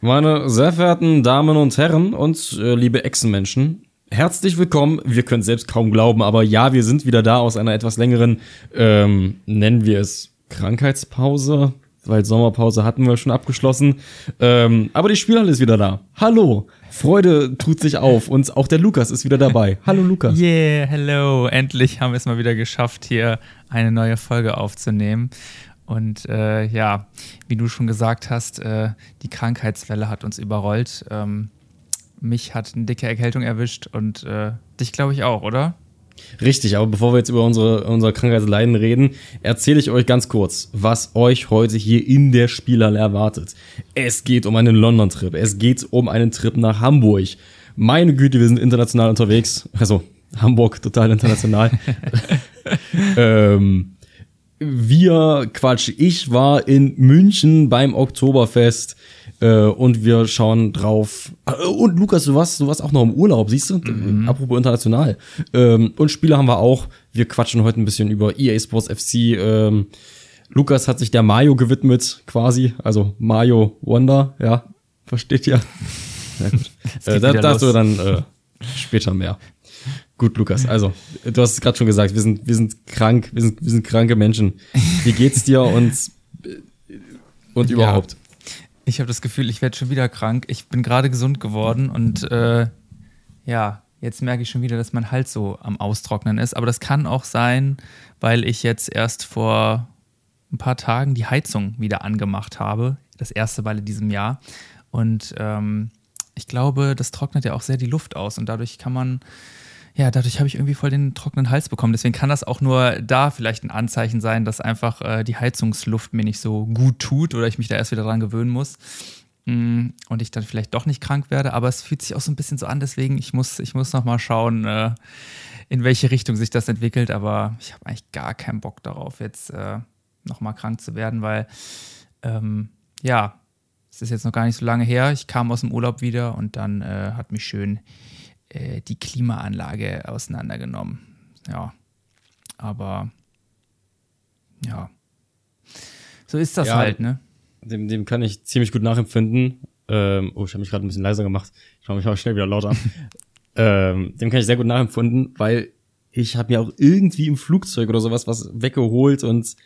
Meine sehr verehrten Damen und Herren und äh, liebe Echsenmenschen, herzlich willkommen. Wir können selbst kaum glauben, aber ja, wir sind wieder da aus einer etwas längeren, ähm, nennen wir es Krankheitspause, weil Sommerpause hatten wir schon abgeschlossen. Ähm, aber die Spielhalle ist wieder da. Hallo, Freude tut sich auf und auch der Lukas ist wieder dabei. Hallo Lukas. Yeah, hello. Endlich haben wir es mal wieder geschafft, hier eine neue Folge aufzunehmen. Und äh, ja, wie du schon gesagt hast, äh, die Krankheitswelle hat uns überrollt. Ähm, mich hat eine dicke Erkältung erwischt und äh, dich glaube ich auch, oder? Richtig, aber bevor wir jetzt über unsere, unsere Krankheitsleiden reden, erzähle ich euch ganz kurz, was euch heute hier in der Spielhalle erwartet. Es geht um einen London-Trip, es geht um einen Trip nach Hamburg. Meine Güte, wir sind international unterwegs. Also Hamburg total international. ähm, wir, Quatsch, ich war in München beim Oktoberfest äh, und wir schauen drauf. Äh, und Lukas, du warst, du warst auch noch im Urlaub, siehst du? Mhm. Apropos international. Ähm, und Spiele haben wir auch. Wir quatschen heute ein bisschen über EA Sports FC. Ähm, Lukas hat sich der Mario gewidmet, quasi. Also Mario Wonder, ja. Versteht ihr? Ja, gut. äh, da, dazu dann äh, später mehr. Gut, Lukas. Also, du hast es gerade schon gesagt, wir sind, wir sind krank, wir sind, wir sind kranke Menschen. Wie geht's dir und, und überhaupt? Ja. Ich habe das Gefühl, ich werde schon wieder krank. Ich bin gerade gesund geworden und äh, ja, jetzt merke ich schon wieder, dass mein Hals so am Austrocknen ist. Aber das kann auch sein, weil ich jetzt erst vor ein paar Tagen die Heizung wieder angemacht habe. Das erste Mal in diesem Jahr. Und ähm, ich glaube, das trocknet ja auch sehr die Luft aus und dadurch kann man ja, dadurch habe ich irgendwie voll den trockenen Hals bekommen. Deswegen kann das auch nur da vielleicht ein Anzeichen sein, dass einfach äh, die Heizungsluft mir nicht so gut tut oder ich mich da erst wieder dran gewöhnen muss mm, und ich dann vielleicht doch nicht krank werde. Aber es fühlt sich auch so ein bisschen so an, deswegen ich muss, ich muss noch mal schauen, äh, in welche Richtung sich das entwickelt. Aber ich habe eigentlich gar keinen Bock darauf, jetzt äh, noch mal krank zu werden, weil ähm, ja, es ist jetzt noch gar nicht so lange her. Ich kam aus dem Urlaub wieder und dann äh, hat mich schön äh, die Klimaanlage auseinandergenommen. Ja, aber ja, so ist das ja, halt, ne? Dem, dem kann ich ziemlich gut nachempfinden. Ähm, oh, ich habe mich gerade ein bisschen leiser gemacht. Ich mache mich mal schnell wieder lauter. ähm, dem kann ich sehr gut nachempfinden, weil ich habe mir auch irgendwie im Flugzeug oder sowas was weggeholt und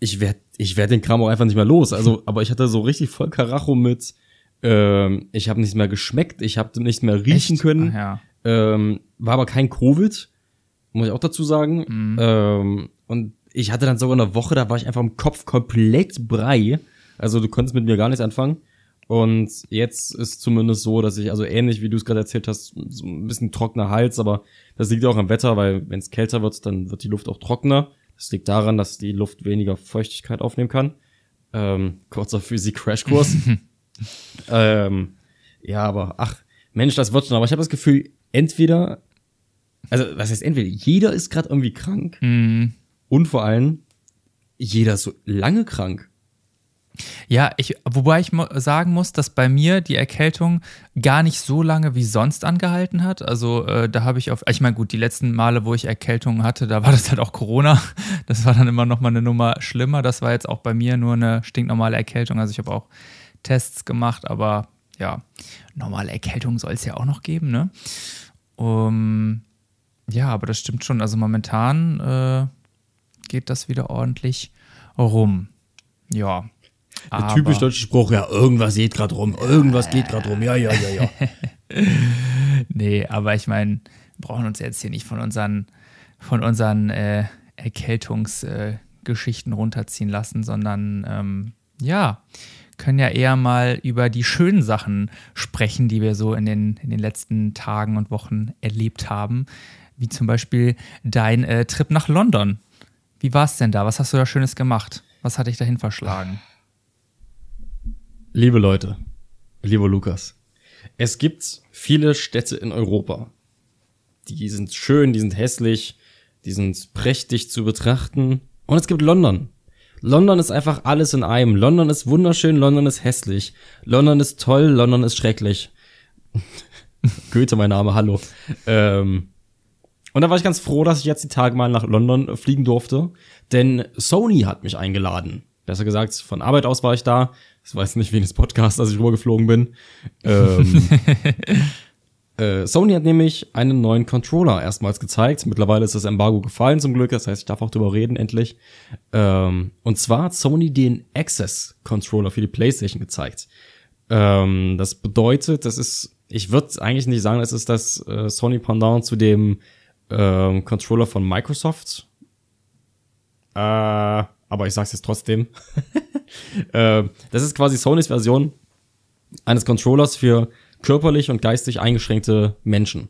ich werde ich werd den Kram auch einfach nicht mehr los. Also, aber ich hatte so richtig voll Karacho mit ähm, ich habe nichts mehr geschmeckt, ich habe nichts mehr riechen Echt? können. Ach, ja. ähm, war aber kein Covid, muss ich auch dazu sagen. Mhm. Ähm, und ich hatte dann sogar eine Woche, da war ich einfach im Kopf komplett brei. Also du konntest mit mir gar nichts anfangen. Und jetzt ist zumindest so, dass ich, also ähnlich wie du es gerade erzählt hast, so ein bisschen trockener Hals, aber das liegt auch am Wetter, weil wenn es kälter wird, dann wird die Luft auch trockener. Das liegt daran, dass die Luft weniger Feuchtigkeit aufnehmen kann. Ähm, kurzer Physik-Crashkurs. ähm, ja, aber ach, Mensch, das wird schon. Aber ich habe das Gefühl, entweder, also was heißt entweder, jeder ist gerade irgendwie krank mhm. und vor allem jeder ist so lange krank. Ja, ich, wobei ich sagen muss, dass bei mir die Erkältung gar nicht so lange wie sonst angehalten hat. Also äh, da habe ich auf, ich meine, gut, die letzten Male, wo ich Erkältungen hatte, da war das halt auch Corona. Das war dann immer noch mal eine Nummer schlimmer. Das war jetzt auch bei mir nur eine stinknormale Erkältung. Also ich habe auch Tests gemacht, aber ja, normale Erkältung soll es ja auch noch geben, ne? Um, ja, aber das stimmt schon. Also momentan äh, geht das wieder ordentlich rum. Ja. Der typisch deutsche Spruch, ja, irgendwas geht gerade rum, irgendwas geht gerade rum, ja, ja, ja, ja. nee, aber ich meine, wir brauchen uns jetzt hier nicht von unseren, von unseren äh, Erkältungsgeschichten äh, runterziehen lassen, sondern ähm, ja, können ja eher mal über die schönen Sachen sprechen, die wir so in den, in den letzten Tagen und Wochen erlebt haben. Wie zum Beispiel dein äh, Trip nach London. Wie war es denn da? Was hast du da Schönes gemacht? Was hat dich dahin verschlagen? Liebe Leute, lieber Lukas, es gibt viele Städte in Europa. Die sind schön, die sind hässlich, die sind prächtig zu betrachten. Und es gibt London. London ist einfach alles in einem. London ist wunderschön, London ist hässlich. London ist toll, London ist schrecklich. Goethe, mein Name, hallo. Ähm, und da war ich ganz froh, dass ich jetzt die Tage mal nach London fliegen durfte, denn Sony hat mich eingeladen. Besser gesagt, von Arbeit aus war ich da. Ich weiß nicht, wegen des Podcasts, als ich rübergeflogen bin. Ähm, äh, Sony hat nämlich einen neuen Controller erstmals gezeigt. Mittlerweile ist das Embargo gefallen zum Glück, das heißt, ich darf auch drüber reden, endlich. Ähm, und zwar hat Sony den Access Controller für die PlayStation gezeigt. Ähm, das bedeutet, das ist, ich würde eigentlich nicht sagen, das ist das äh, Sony Pendant zu dem ähm, Controller von Microsoft. Äh, aber ich sag's jetzt trotzdem. äh, das ist quasi Sonys Version eines Controllers für körperlich und geistig eingeschränkte Menschen.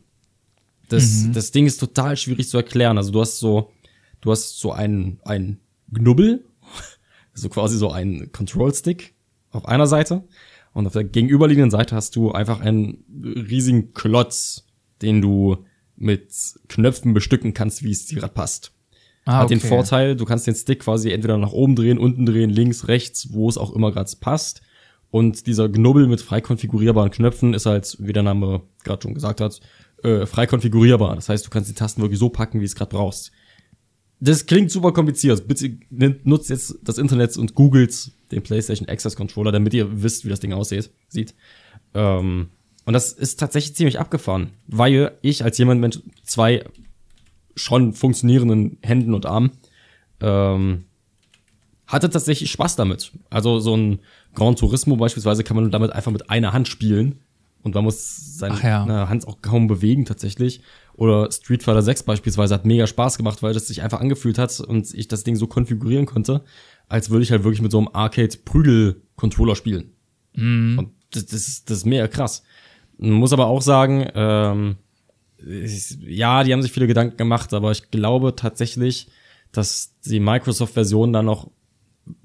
Das, mhm. das Ding ist total schwierig zu erklären. Also du hast so, du hast so einen, einen Knubbel, so quasi so einen Control Stick auf einer Seite und auf der gegenüberliegenden Seite hast du einfach einen riesigen Klotz, den du mit Knöpfen bestücken kannst, wie es dir gerade passt. Ah, Hat okay. den Vorteil, du kannst den Stick quasi entweder nach oben drehen, unten drehen, links, rechts, wo es auch immer gerade passt. Und dieser Knubbel mit frei konfigurierbaren Knöpfen ist halt, wie der Name gerade schon gesagt hat, äh, frei konfigurierbar. Das heißt, du kannst die Tasten wirklich so packen, wie es gerade brauchst. Das klingt super kompliziert. Bitte nutzt jetzt das Internet und googelt den PlayStation Access Controller, damit ihr wisst, wie das Ding aussieht. Sieht. Ähm, und das ist tatsächlich ziemlich abgefahren, weil ich als jemand mit zwei schon funktionierenden Händen und Armen ähm, hatte tatsächlich Spaß damit. Also so ein Gran Turismo beispielsweise kann man damit einfach mit einer Hand spielen und man muss seine ja. Hand auch kaum bewegen tatsächlich. Oder Street Fighter 6 beispielsweise hat mega Spaß gemacht, weil das sich einfach angefühlt hat und ich das Ding so konfigurieren konnte, als würde ich halt wirklich mit so einem Arcade-Prügel-Controller spielen. Mhm. Und das, das, ist, das ist mega krass. Man muss aber auch sagen, ähm, ja, die haben sich viele Gedanken gemacht, aber ich glaube tatsächlich, dass die Microsoft-Version da noch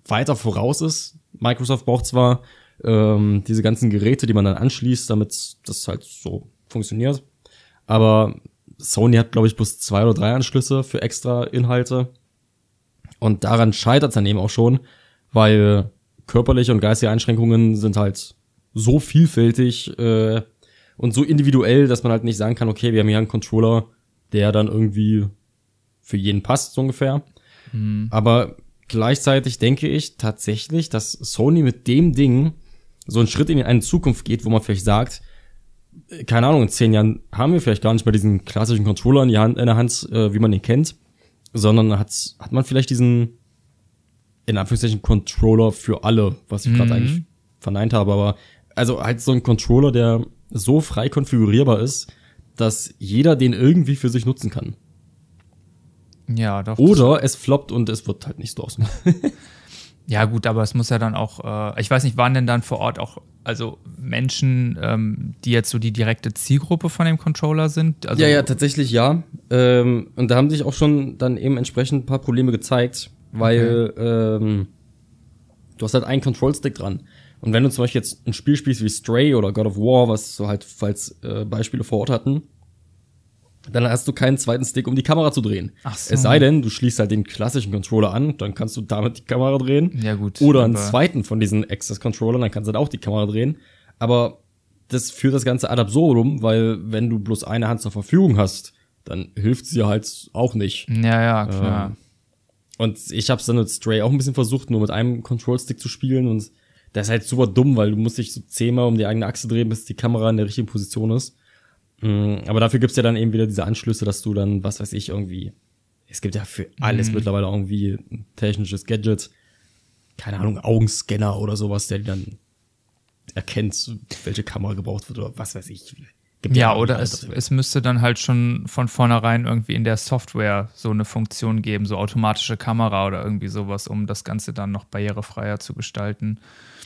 weiter voraus ist. Microsoft braucht zwar ähm, diese ganzen Geräte, die man dann anschließt, damit das halt so funktioniert, aber Sony hat, glaube ich, bloß zwei oder drei Anschlüsse für extra Inhalte. Und daran scheitert es dann eben auch schon, weil körperliche und geistige Einschränkungen sind halt so vielfältig äh, und so individuell, dass man halt nicht sagen kann, okay, wir haben hier einen Controller, der dann irgendwie für jeden passt, so ungefähr. Mhm. Aber gleichzeitig denke ich tatsächlich, dass Sony mit dem Ding so einen Schritt in eine Zukunft geht, wo man vielleicht sagt, äh, keine Ahnung, in zehn Jahren haben wir vielleicht gar nicht mehr diesen klassischen Controller in, die Hand, in der Hand, äh, wie man den kennt, sondern hat, hat man vielleicht diesen, in Anführungszeichen, Controller für alle, was ich mhm. gerade eigentlich verneint habe, aber also halt so ein Controller, der so frei konfigurierbar ist, dass jeder den irgendwie für sich nutzen kann. Ja, doch. Oder es floppt und es wird halt nicht aus. ja, gut, aber es muss ja dann auch, äh, ich weiß nicht, waren denn dann vor Ort auch, also Menschen, ähm, die jetzt so die direkte Zielgruppe von dem Controller sind? Also ja, ja, tatsächlich ja. Ähm, und da haben sich auch schon dann eben entsprechend ein paar Probleme gezeigt, weil okay. ähm, du hast halt einen Control-Stick dran. Und wenn du zum Beispiel jetzt ein Spiel spielst wie Stray oder God of War, was so halt falls äh, Beispiele vor Ort hatten, dann hast du keinen zweiten Stick, um die Kamera zu drehen. Ach so. Es sei denn, du schließt halt den klassischen Controller an, dann kannst du damit die Kamera drehen. Ja, gut. Oder einen zweiten von diesen Access-Controllern, dann kannst du halt auch die Kamera drehen. Aber das führt das Ganze ad absurdum, weil wenn du bloß eine Hand zur Verfügung hast, dann hilft sie halt auch nicht. Ja, ja, klar. Ähm, und ich habe dann mit Stray auch ein bisschen versucht, nur mit einem Control-Stick zu spielen und das ist halt super dumm, weil du musst dich so zehnmal um die eigene Achse drehen, bis die Kamera in der richtigen Position ist. Mm, aber dafür gibt's ja dann eben wieder diese Anschlüsse, dass du dann, was weiß ich, irgendwie, es gibt ja für alles mhm. mittlerweile irgendwie ein technisches Gadget, keine Ahnung, Augenscanner oder sowas, der dann erkennt, welche Kamera gebraucht wird oder was weiß ich. Gibt ja, ja oder es, es müsste dann halt schon von vornherein irgendwie in der Software so eine Funktion geben, so automatische Kamera oder irgendwie sowas, um das Ganze dann noch barrierefreier zu gestalten.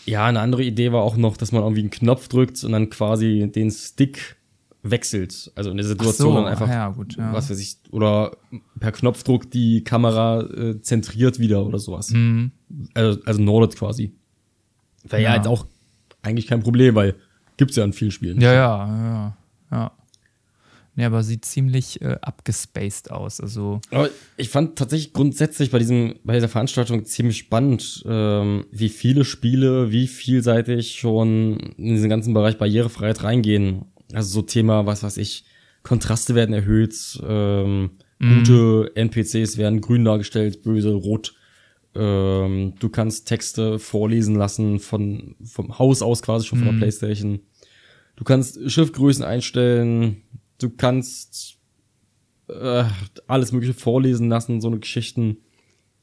Ja, eine andere Idee war auch noch, dass man irgendwie einen Knopf drückt und dann quasi den Stick wechselt. Also in der Situation so, dann einfach, ja, gut, ja. was weiß ich, oder per Knopfdruck die Kamera äh, zentriert wieder oder sowas. Mhm. Also, also nordet quasi. Wäre ja. ja jetzt auch eigentlich kein Problem, weil gibt's ja in vielen Spielen. Ja, ja, ja, ja. Nee, aber sieht ziemlich äh, abgespaced aus. Also aber ich fand tatsächlich grundsätzlich bei diesem, bei dieser Veranstaltung ziemlich spannend, ähm, wie viele Spiele, wie vielseitig schon in diesen ganzen Bereich Barrierefreiheit reingehen. Also so Thema, was weiß ich, Kontraste werden erhöht, ähm, mm. gute NPCs werden grün dargestellt, böse rot. Ähm, du kannst Texte vorlesen lassen von, vom Haus aus quasi schon von der Mhm. Playstation. Du kannst Schriftgrößen einstellen. Du kannst äh, alles mögliche vorlesen lassen, so eine Geschichten.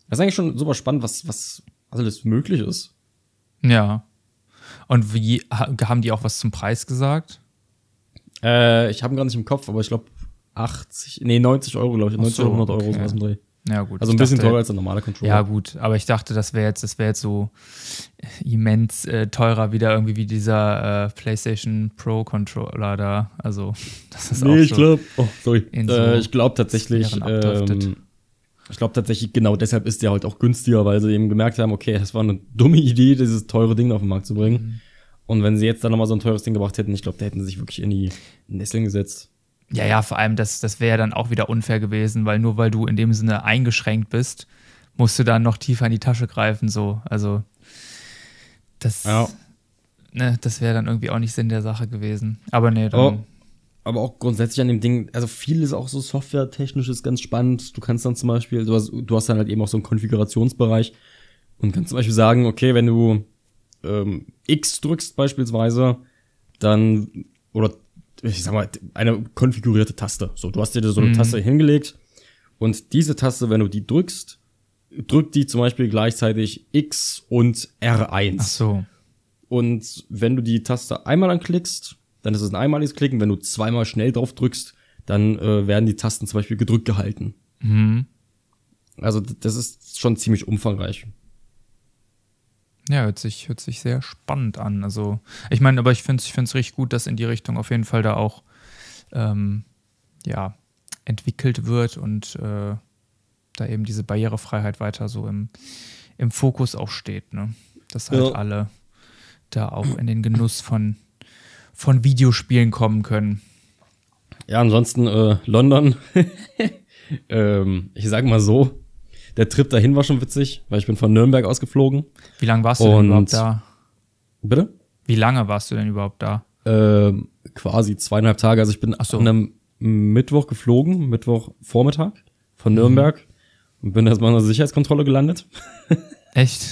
Das ist eigentlich schon super spannend, was, was alles möglich ist. Ja. Und wie ha- haben die auch was zum Preis gesagt? Äh, ich habe ihn gar nicht im Kopf, aber ich glaube 80, nee, 90 Euro, glaube ich. 90 so, oder 100 Euro, okay. sowas im Dreh. Ja, gut. Also ein ich bisschen dachte- teurer als der normale Controller. Ja, gut, aber ich dachte, das wäre jetzt, das wäre jetzt so immens äh, teurer wieder irgendwie wie dieser äh, PlayStation Pro Controller da. Also, das ist auch Nee, ich so. glaube, oh, sorry. so äh, ich glaube tatsächlich, ähm, ich glaube tatsächlich, genau deshalb ist der halt auch günstiger, weil sie eben gemerkt haben, okay, das war eine dumme Idee, dieses teure Ding auf den Markt zu bringen. Mhm. Und wenn sie jetzt dann nochmal so ein teures Ding gebracht hätten, ich glaube, da hätten sie sich wirklich in die Nesseln gesetzt. Ja, ja, vor allem, das, das wäre dann auch wieder unfair gewesen, weil nur weil du in dem Sinne eingeschränkt bist, musst du dann noch tiefer in die Tasche greifen, so. Also, das, Ja. ne, das wäre dann irgendwie auch nicht Sinn der Sache gewesen. Aber nee, dann. Aber, aber auch grundsätzlich an dem Ding, also viel ist auch so softwaretechnisch ist ganz spannend. Du kannst dann zum Beispiel, du hast, du hast dann halt eben auch so einen Konfigurationsbereich und kannst zum Beispiel sagen, okay, wenn du ähm, X drückst beispielsweise, dann, oder ich sag mal, eine konfigurierte Taste. So, du hast dir so eine Mhm. Taste hingelegt und diese Taste, wenn du die drückst, drückt die zum Beispiel gleichzeitig X und R1. Ach so. Und wenn du die Taste einmal anklickst, dann ist es ein einmaliges Klicken. Wenn du zweimal schnell drauf drückst, dann äh, werden die Tasten zum Beispiel gedrückt gehalten. Mhm. Also das ist schon ziemlich umfangreich. Ja, hört sich, hört sich sehr spannend an. Also, ich meine, aber ich finde es ich find's richtig gut, dass in die Richtung auf jeden Fall da auch ähm, ja, entwickelt wird und äh, da eben diese Barrierefreiheit weiter so im, im Fokus auch steht. Ne? Dass halt Ja. alle da auch in den Genuss von, von Videospielen kommen können. Ja, ansonsten äh, London. ähm, ich sag mal so, der Trip dahin war schon witzig, weil ich bin von Nürnberg ausgeflogen. Wie lange warst du denn überhaupt da? Bitte? Wie lange warst du denn überhaupt da? Ähm, quasi zweieinhalb Tage. Also ich bin so. an einem Mittwoch geflogen, Mittwoch Vormittag von Nürnberg und bin erstmal in der Sicherheitskontrolle gelandet. Echt?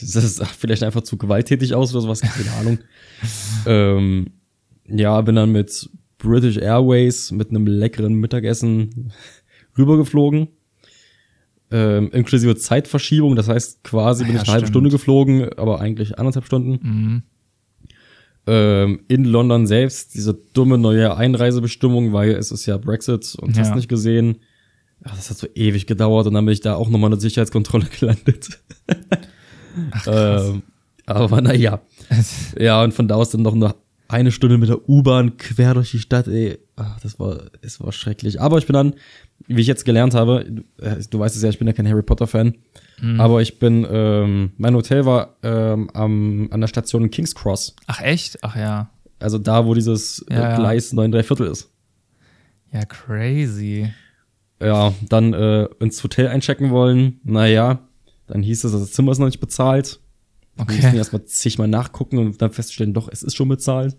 Das sah vielleicht einfach zu gewalttätig aus oder sowas, keine Ahnung. ähm, ja, bin dann mit British Airways mit einem leckeren Mittagessen rübergeflogen. Ähm, inklusive Zeitverschiebung, das heißt quasi bin Ah ja, ich eine halbe stimmt. Stunde geflogen, aber eigentlich anderthalb Stunden. Mhm. Ähm, in London selbst, diese dumme neue Einreisebestimmung, weil es ist ja Brexit und Ja. hast nicht gesehen. Ach, das hat so ewig gedauert und dann bin ich da auch nochmal eine Sicherheitskontrolle gelandet. Ach, krass. Ähm, aber naja. Ja, und von da aus dann noch eine, eine Stunde mit der U-Bahn quer durch die Stadt, ey. Ach, das war, es war schrecklich. Aber ich bin dann, wie ich jetzt gelernt habe, du, äh, du weißt es ja, ich bin ja kein Harry Potter-Fan, Mhm. aber ich bin, ähm, mein Hotel war ähm, am, an der Station in King's Cross. Ach, echt? Ach ja. Also da, wo dieses Ja, ja. äh, Gleis 9 3 Viertel ist. Ja, crazy. Ja, dann äh, ins Hotel einchecken wollen. Naja, dann hieß es, das Zimmer ist noch nicht bezahlt. Wir mussten Okay. erstmal zigmal nachgucken und dann feststellen, doch, es ist schon bezahlt.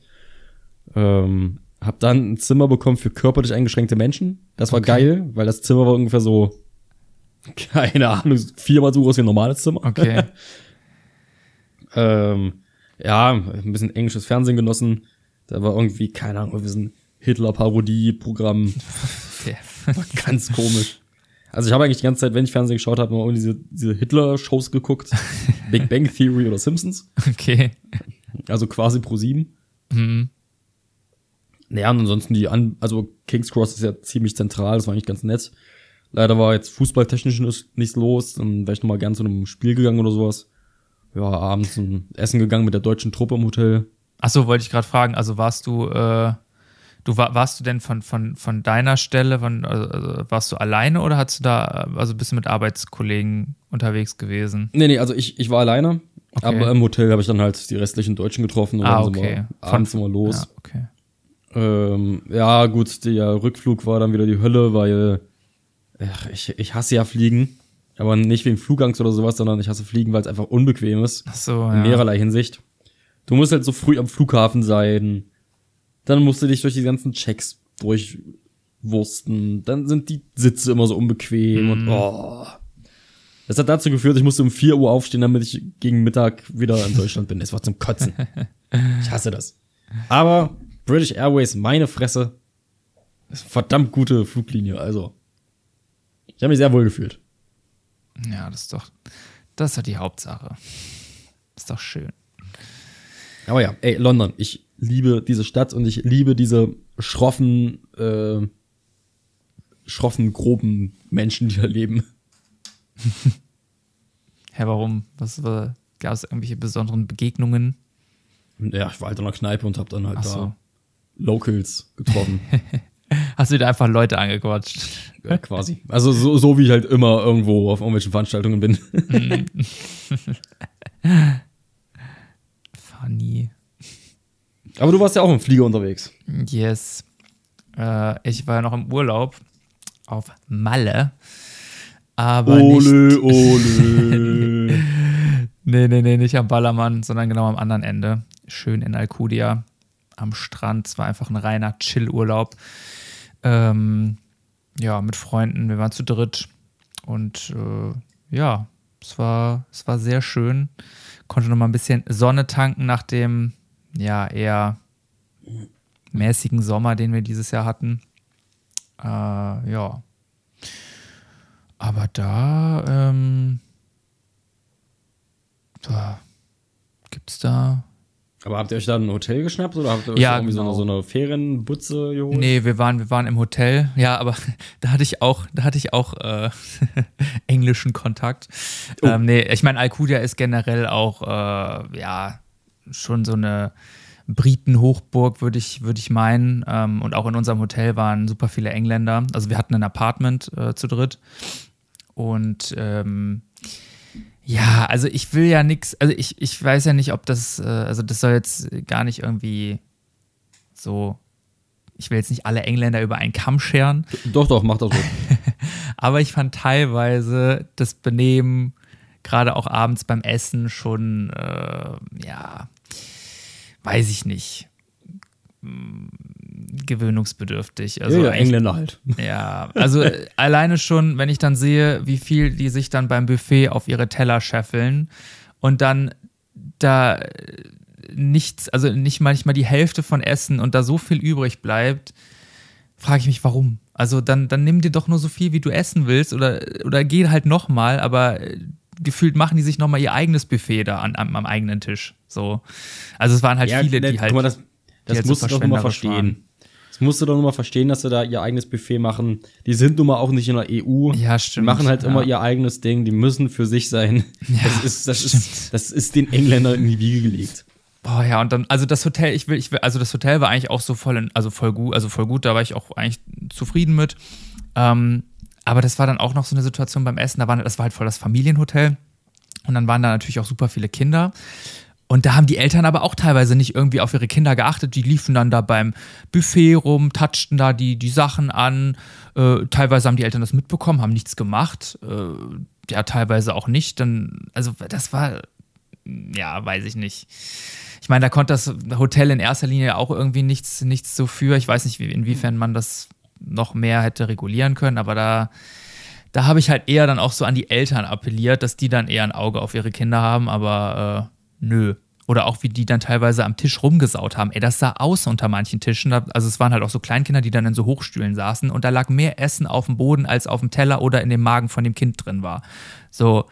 Ähm, hab dann ein Zimmer bekommen für körperlich eingeschränkte Menschen. Das war Okay. geil, weil das Zimmer war ungefähr so, keine Ahnung, viermal so groß wie ein normales Zimmer. Okay. Ähm, ja, ein bisschen englisches Fernsehen genossen. Da war irgendwie, keine Ahnung, so ein Hitler-Parodie-Programm. War ganz komisch. Also ich habe eigentlich die ganze Zeit, wenn ich Fernsehen geschaut habe, immer irgendwie diese, diese Hitler-Shows geguckt. Big Bang Theory oder Simpsons. okay. Also quasi pro sieben. Mhm. Naja, und ansonsten die an, also King's Cross ist ja ziemlich zentral, das war eigentlich ganz nett. Leider war jetzt fußballtechnisch nicht- nichts los, dann wäre ich noch mal gern zu einem Spiel gegangen oder sowas. Ja, abends ein Essen gegangen mit der deutschen Truppe im Hotel. Ach so, wollte ich gerade fragen. Also warst du, äh, du war, warst du denn von, von, von deiner Stelle, von, also, also warst du alleine oder hast du da, also bist du mit Arbeitskollegen unterwegs gewesen? Nee, nee, also ich, ich war alleine, Okay. aber im Hotel habe ich dann halt die restlichen Deutschen getroffen und Ah, dann sind okay. wir abends immer los. Ja, okay. Ähm, ja, gut, der Rückflug war dann wieder die Hölle, weil ach, ich, ich hasse ja Fliegen. Aber nicht wegen Flugangst oder sowas, sondern ich hasse Fliegen, weil es einfach unbequem ist. Ach so, In ja. mehrerlei Hinsicht. Du musst halt so früh am Flughafen sein. Dann musst du dich durch die ganzen Checks durchwursten. Dann sind die Sitze immer so unbequem und Mhm. oh. Das hat dazu geführt, ich musste um 4 Uhr aufstehen, damit ich gegen Mittag wieder in Deutschland bin. Es war zum Kotzen. Ich hasse das. Aber British Airways, meine Fresse, ist eine verdammt gute Fluglinie. Also, ich habe mich sehr wohl gefühlt. Ja, das ist doch, das ist doch die Hauptsache. Ist doch schön. Aber ja, ey, London, ich liebe diese Stadt und ich liebe diese schroffen, äh, schroffen, groben Menschen, die da leben. Hä, warum? Was war, gab es irgendwelche besonderen Begegnungen? Ja, ich war halt in einer Kneipe und hab dann halt so. da Locals getroffen. Hast du da einfach Leute angequatscht? ja, quasi. Also so, so wie ich halt immer irgendwo auf irgendwelchen Veranstaltungen bin. Funny. Aber du warst ja auch im Flieger unterwegs. Yes. Äh, ich war ja noch im Urlaub auf Malle. Aber nicht. Ole, ole. Nee, nee, nee, nicht am Ballermann, sondern genau am anderen Ende. Schön in Alcudia am Strand. Es war einfach ein reiner Chill-Urlaub. Ähm, ja, mit Freunden. Wir waren zu dritt. Und äh, ja, es war, es war sehr schön. Konnte noch mal ein bisschen Sonne tanken nach dem, ja, eher mäßigen Sommer, den wir dieses Jahr hatten. Äh, ja. Aber da, ähm, da gibt's da. Aber habt ihr euch da ein Hotel geschnappt oder habt ihr euch Ja, irgendwie so, genau. eine, so eine Ferienbutze geholt? Nee, wir waren, wir waren im Hotel. Ja, aber da hatte ich auch, da hatte ich auch äh, englischen Kontakt. Ähm, nee, ich meine, Alcudia ist generell auch, äh, ja, schon so eine Briten-Hochburg, würde ich, würde ich meinen. Ähm, und auch in unserem Hotel waren super viele Engländer. Also wir hatten ein Apartment äh, zu dritt. Und ähm, ja, also ich will ja nichts, also ich, ich weiß ja nicht, ob das, äh, also das soll jetzt gar nicht irgendwie so, ich will jetzt nicht alle Engländer über einen Kamm scheren, Doch, doch, mach das so. aber ich fand teilweise das Benehmen, gerade auch abends beim Essen, schon, äh, ja, weiß ich nicht, mm, gewöhnungsbedürftig. Also ja, ja, Engländer halt. ja, also äh, alleine schon, wenn ich dann sehe, wie viel die sich dann beim Buffet auf ihre Teller scheffeln und dann da äh, nichts, also nicht manchmal die Hälfte von Essen und da so viel übrig bleibt, frage ich mich, warum? Also dann, dann nimm dir doch nur so viel, wie du essen willst oder, oder geh halt nochmal, aber äh, gefühlt machen die sich nochmal ihr eigenes Buffet da an, am, am eigenen Tisch. So. Also es waren halt viele, ne, die halt. Guck mal, das, das halt musst so du doch immer verstehen. Das musst du doch mal verstehen, dass sie da ihr eigenes Buffet machen. Die sind nun mal auch nicht in der EU. Ja, Die stimmt. machen halt ja. immer ihr eigenes Ding. Die müssen für sich sein. das ist, das stimmt. ist, das ist den Engländern in die Wiege gelegt. Boah, ja, und dann, also das Hotel, ich will, ich will, also das Hotel war eigentlich auch so voll, in, also voll gut, also voll gut, da war ich auch eigentlich zufrieden mit. Ähm, aber das war dann auch noch so eine Situation beim Essen, da war, das war halt voll das Familienhotel. Und dann waren da natürlich auch super viele Kinder. Und da haben die Eltern aber auch teilweise nicht irgendwie auf ihre Kinder geachtet. Die liefen dann da beim Buffet rum, touchten da die, die Sachen an. Äh, teilweise haben die Eltern das mitbekommen, haben nichts gemacht. Äh, ja, teilweise auch nicht. Dann, also das war, ja, weiß ich nicht. Ich meine, da konnte das Hotel in erster Linie auch irgendwie nichts, nichts so für. Ich weiß nicht, wie, inwiefern man das noch mehr hätte regulieren können, aber da, da habe ich halt eher dann auch so an die Eltern appelliert, dass die dann eher ein Auge auf ihre Kinder haben, aber äh, nö. Oder auch wie die dann teilweise am Tisch rumgesaut haben. Ey, das sah aus unter manchen Tischen. Also es waren halt auch so Kleinkinder, die dann in so Hochstühlen saßen und da lag mehr Essen auf dem Boden, als auf dem Teller oder in dem Magen von dem Kind drin war. So,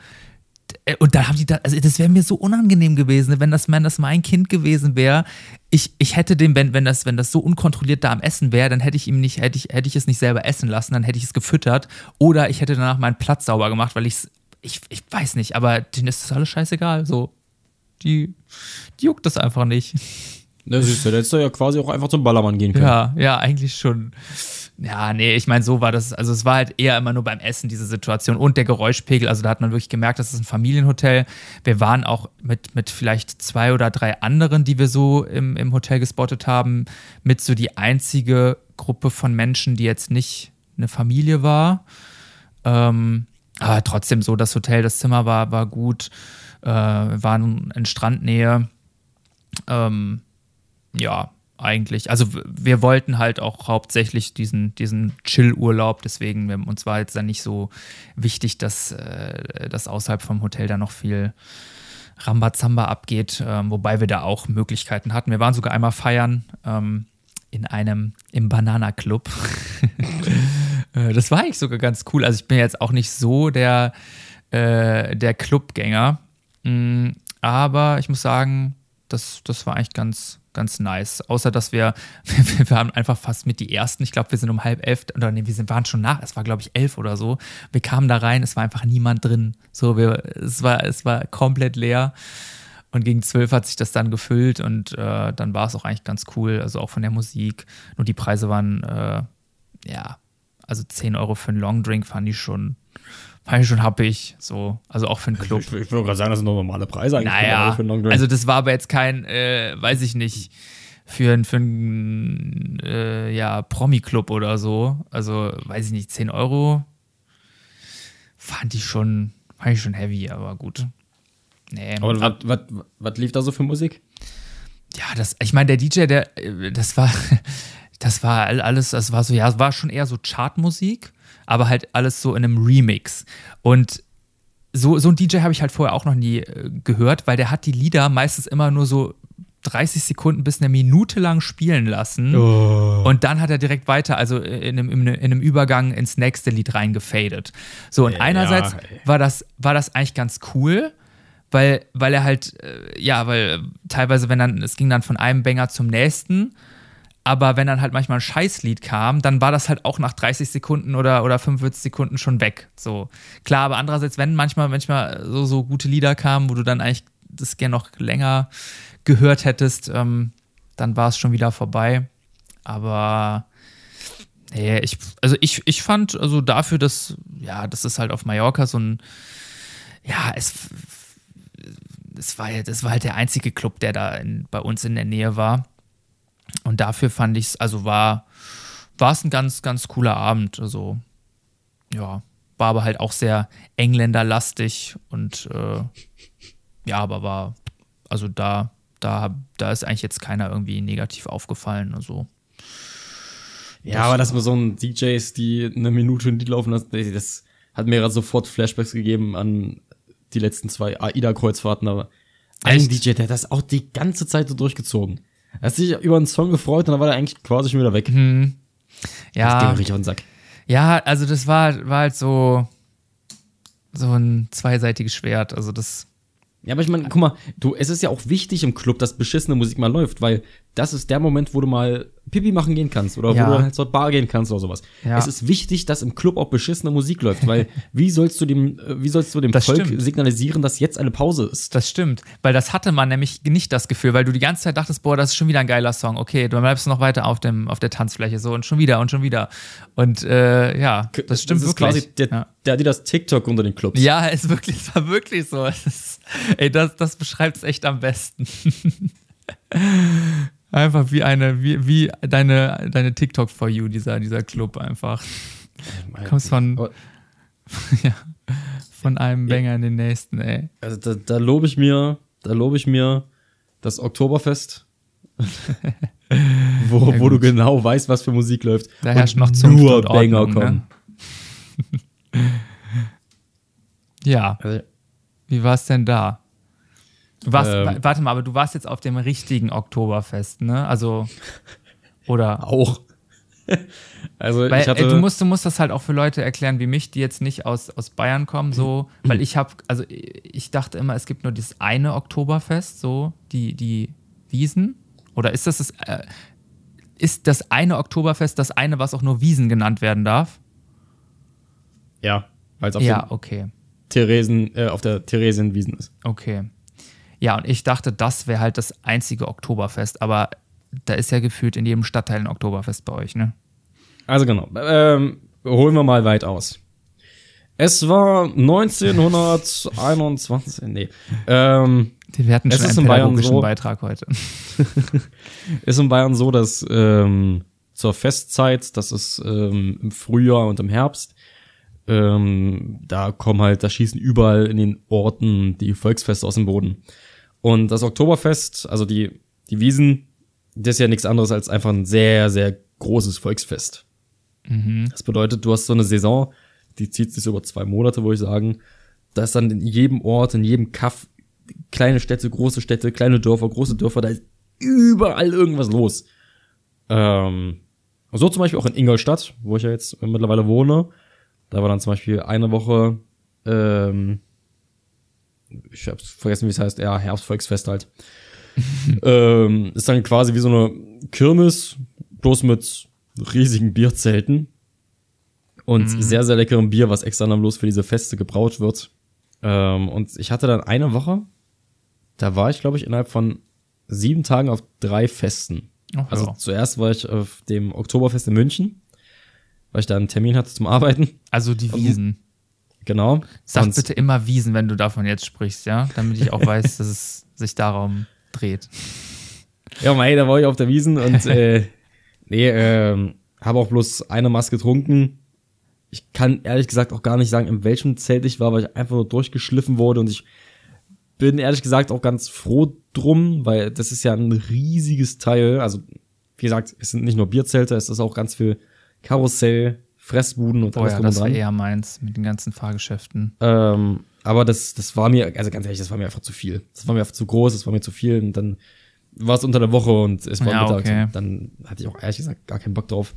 äh, und da haben die da, also das wäre mir so unangenehm gewesen, wenn das, wenn das mein Kind gewesen wäre. Ich, ich hätte dem, wenn, wenn das, wenn das so unkontrolliert da am Essen wäre, dann hätte ich ihm nicht, hätte ich, hätte ich es nicht selber essen lassen, dann hätte ich es gefüttert. Oder ich hätte danach meinen Platz sauber gemacht, weil ich's, ich, ich weiß nicht, aber denen ist das alles scheißegal. So, die, die juckt das einfach nicht. Das ist ja, da hättest du ja quasi auch einfach zum Ballermann gehen können. Ja, ja, eigentlich schon. Ja, nee, ich meine, so war das, also es war halt eher immer nur beim Essen diese Situation und der Geräuschpegel, also da hat man wirklich gemerkt, das ist ein Familienhotel. Wir waren auch mit, mit vielleicht zwei oder drei anderen, die wir so im, im Hotel gespottet haben, mit so die einzige Gruppe von Menschen, die jetzt nicht eine Familie war. Ähm, aber trotzdem so, das Hotel, das Zimmer war, war gut, äh, waren in Strandnähe. Ähm, ja, eigentlich. Also wir wollten halt auch hauptsächlich diesen, diesen Chill-Urlaub, deswegen uns war jetzt dann nicht so wichtig, dass, äh, dass außerhalb vom Hotel da noch viel Rambazamba abgeht, ähm, wobei wir da auch Möglichkeiten hatten. Wir waren sogar einmal feiern ähm, in einem, im Banana Club. Äh, das war eigentlich sogar ganz cool. Also ich bin jetzt auch nicht so der, äh, der Clubgänger, aber ich muss sagen, das, das war eigentlich ganz, ganz nice. Außer, dass wir, wir, haben einfach fast mit die ersten, ich glaube, wir sind um halb elf, oder nee, wir sind, waren schon nach, es war, glaube ich, elf oder so. Wir kamen da rein, es war einfach niemand drin. So, wir, es war, es war komplett leer. Und gegen zwölf hat sich das dann gefüllt und äh, dann war es auch eigentlich ganz cool, also auch von der Musik. Nur die Preise waren, äh, ja, also 10 Euro für einen Longdrink fand ich schon, fand ich schon happig, so, also auch für einen Club. Ich, ich, ich würde gerade sagen, das sind normale Preise eigentlich naja, einen. Also das war aber jetzt kein, äh, weiß ich nicht, für, für einen äh, ja, Promi-Club oder so. Also, weiß ich nicht, 10 Euro fand ich schon, fand ich schon heavy, aber gut. Nee. Aber was, was, was lief da so für Musik? Ja, das, ich meine, der DJ, der, das war, das war alles, das war so, ja, es war schon eher so Chartmusik aber halt alles so in einem Remix. Und so, so ein DJ habe ich halt vorher auch noch nie äh, gehört, weil der hat die Lieder meistens immer nur so 30 Sekunden bis eine Minute lang spielen lassen. Oh. Und dann hat er direkt weiter, also in einem, in einem Übergang ins nächste Lied reingefadet. So, und ja, einerseits war das, war das eigentlich ganz cool, weil, weil er halt, äh, ja, weil teilweise, wenn dann, es ging dann von einem Banger zum nächsten aber wenn dann halt manchmal ein Scheißlied kam, dann war das halt auch nach 30 Sekunden oder, oder 45 Sekunden schon weg. So. Klar, aber andererseits, wenn manchmal, manchmal so, so gute Lieder kamen, wo du dann eigentlich das gerne noch länger gehört hättest, ähm, dann war es schon wieder vorbei. Aber nee, ich, also ich, ich fand, also dafür, dass, ja, das ist halt auf Mallorca so ein, ja, es, es war, das war halt der einzige Club, der da in, bei uns in der Nähe war. Und dafür fand ich es, also war, war es ein ganz, ganz cooler Abend. Also, ja, war aber halt auch sehr engländerlastig und äh, ja, aber war, also da, da, da ist eigentlich jetzt keiner irgendwie negativ aufgefallen. Also. Ja, aber dass man so ein DJs, die eine Minute in die laufen lassen, das hat mir gerade sofort Flashbacks gegeben an die letzten zwei AIDA-Kreuzfahrten, aber ein DJ, der hat das auch die ganze Zeit so durchgezogen. Er hat sich über einen Song gefreut und dann war er eigentlich quasi schon wieder weg. Hm. Ja. Das ging richtig auf den Sack. Ja, also das war, war halt so, so ein zweiseitiges Schwert. Also das. Ja, aber ich meine, guck mal, du, es ist ja auch wichtig im Club, dass beschissene Musik mal läuft, weil das ist der Moment, wo du mal Pipi machen gehen kannst oder ja. wo du halt zur Bar gehen kannst oder sowas. Ja. Es ist wichtig, dass im Club auch beschissene Musik läuft, weil wie sollst du dem, äh, wie sollst du dem das Volk stimmt. signalisieren, dass jetzt eine Pause ist? Das stimmt, weil das hatte man nämlich nicht das Gefühl, weil du die ganze Zeit dachtest, boah, das ist schon wieder ein geiler Song. Okay, du bleibst noch weiter auf dem, auf der Tanzfläche so und schon wieder und schon wieder. Und äh, ja, das stimmt das ist wirklich. quasi der, ja. der das TikTok unter den Clubs. Ja, ist wirklich, es war wirklich so. Ist, ey, das, das beschreibt es echt am besten. Einfach wie eine, wie, wie deine, deine TikTok for you, dieser, dieser Club einfach. Du kommst von, ja, von einem Banger in den nächsten, ey. Also da, da lobe ich mir, da lobe ich mir das Oktoberfest. wo, ja, wo du genau weißt, was für Musik läuft. Da herrscht noch Zunft nur Banger Ordnung, ne? kommen. Ne? ja. Also wie war es denn da? Warst, ähm, warte mal, aber du warst jetzt auf dem richtigen Oktoberfest, ne? Also, oder? Auch. also, weil, ich hatte. Ey, du, musst, du musst das halt auch für Leute erklären, wie mich, die jetzt nicht aus, aus Bayern kommen, so, weil ich habe, also ich dachte immer, es gibt nur dieses eine Oktoberfest, so, die, die Wiesen. Oder ist das das, äh, ist das eine Oktoberfest das eine, was auch nur Wiesen genannt werden darf? Ja, weil es auf, ja, okay. Theresen, äh, auf der Theresienwiesen ist. Okay. Ja, und ich dachte, das wäre halt das einzige Oktoberfest, aber da ist ja gefühlt in jedem Stadtteil ein Oktoberfest bei euch, ne? Also genau, ähm, holen wir mal weit aus. Es war 1921, nee. Ähm, wir hatten schon einen pädagogischen so, Beitrag heute. ist in Bayern so, dass ähm, zur Festzeit, das ist ähm, im Frühjahr und im Herbst, ähm, da kommen halt, da schießen überall in den Orten die Volksfeste aus dem Boden. Und das Oktoberfest, also die, die Wiesen, das ist ja nichts anderes als einfach ein sehr, sehr großes Volksfest. Das bedeutet, du hast so eine Saison, die zieht sich so über zwei Monate, würde ich sagen. Da ist dann in jedem Ort, in jedem Kaff, kleine Städte, große Städte, kleine Dörfer, große Dörfer, da ist überall irgendwas los. Ähm, so zum Beispiel auch in Ingolstadt, wo ich ja jetzt mittlerweile wohne. Da war dann zum Beispiel eine Woche, ähm, ich hab's vergessen, wie es heißt, ja, Herbstvolksfest halt. ähm, ist dann quasi wie so eine Kirmes, bloß mit riesigen Bierzelten und sehr, sehr leckerem Bier, was extra dann bloß für diese Feste gebraut wird. Ähm, und ich hatte dann eine Woche, da war ich, glaube ich, innerhalb von sieben Tagen auf drei Festen. Ach, Also ja. zuerst war ich auf dem Oktoberfest in München, weil ich da einen Termin hatte zum Arbeiten. Also die Wiesen. Genau. Sag Und- bitte immer Wiesen, wenn du davon jetzt sprichst, ja? Damit ich auch weiß, dass es sich darum dreht. Ja, mei, da war ich auf der Wiesen und äh, nee, ähm, habe auch bloß eine Maske getrunken. Ich kann ehrlich gesagt auch gar nicht sagen, in welchem Zelt ich war, weil ich einfach nur durchgeschliffen wurde und ich bin ehrlich gesagt auch ganz froh drum, weil das ist ja ein riesiges Teil. Also, wie gesagt, es sind nicht nur Bierzelte, es ist auch ganz viel Karussell, Fressbuden und Oh alles ja, drum und das war dran. eher meins mit den ganzen Fahrgeschäften. Ähm, aber das, das war mir, also ganz ehrlich, das war mir einfach zu viel. Das war mir einfach zu groß, das war mir zu viel. Und dann war es unter der Woche und es war Ja, mittags. okay. Dann hatte ich auch ehrlich gesagt gar keinen Bock drauf.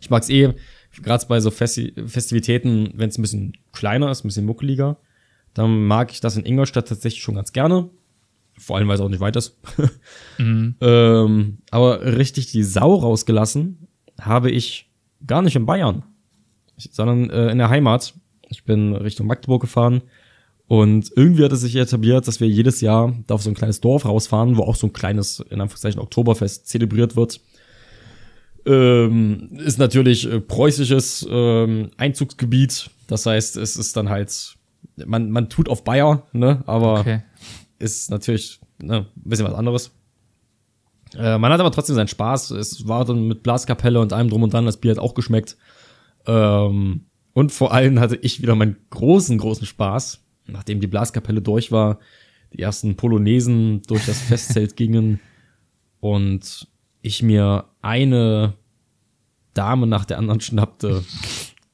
Ich mag's eh, gerade bei so Festi Festivitäten, wenn es ein bisschen kleiner ist, ein bisschen muckeliger, dann mag ich das in Ingolstadt tatsächlich schon ganz gerne. Vor allem, weil es auch nicht weit ist. ähm, aber richtig die Sau rausgelassen habe ich gar nicht in Bayern, sondern äh, in der Heimat. Ich bin Richtung Magdeburg gefahren und irgendwie hat es sich etabliert, dass wir jedes Jahr da auf so ein kleines Dorf rausfahren, wo auch so ein kleines, in Anführungszeichen, Oktoberfest zelebriert wird. Ähm, ist natürlich äh, preußisches ähm, Einzugsgebiet. Das heißt, es ist dann halt, man, man tut auf Bayer, ne, aber Okay. ist natürlich ne, ein bisschen was anderes. Äh, man hat aber trotzdem seinen Spaß. Es war dann mit Blaskapelle und allem drum und dran. Das Bier hat auch geschmeckt. Ähm, und vor allem hatte ich wieder meinen großen, großen Spaß, nachdem die Blaskapelle durch war, die ersten Polonesen durch das Festzelt gingen und ich mir eine Dame nach der anderen schnappte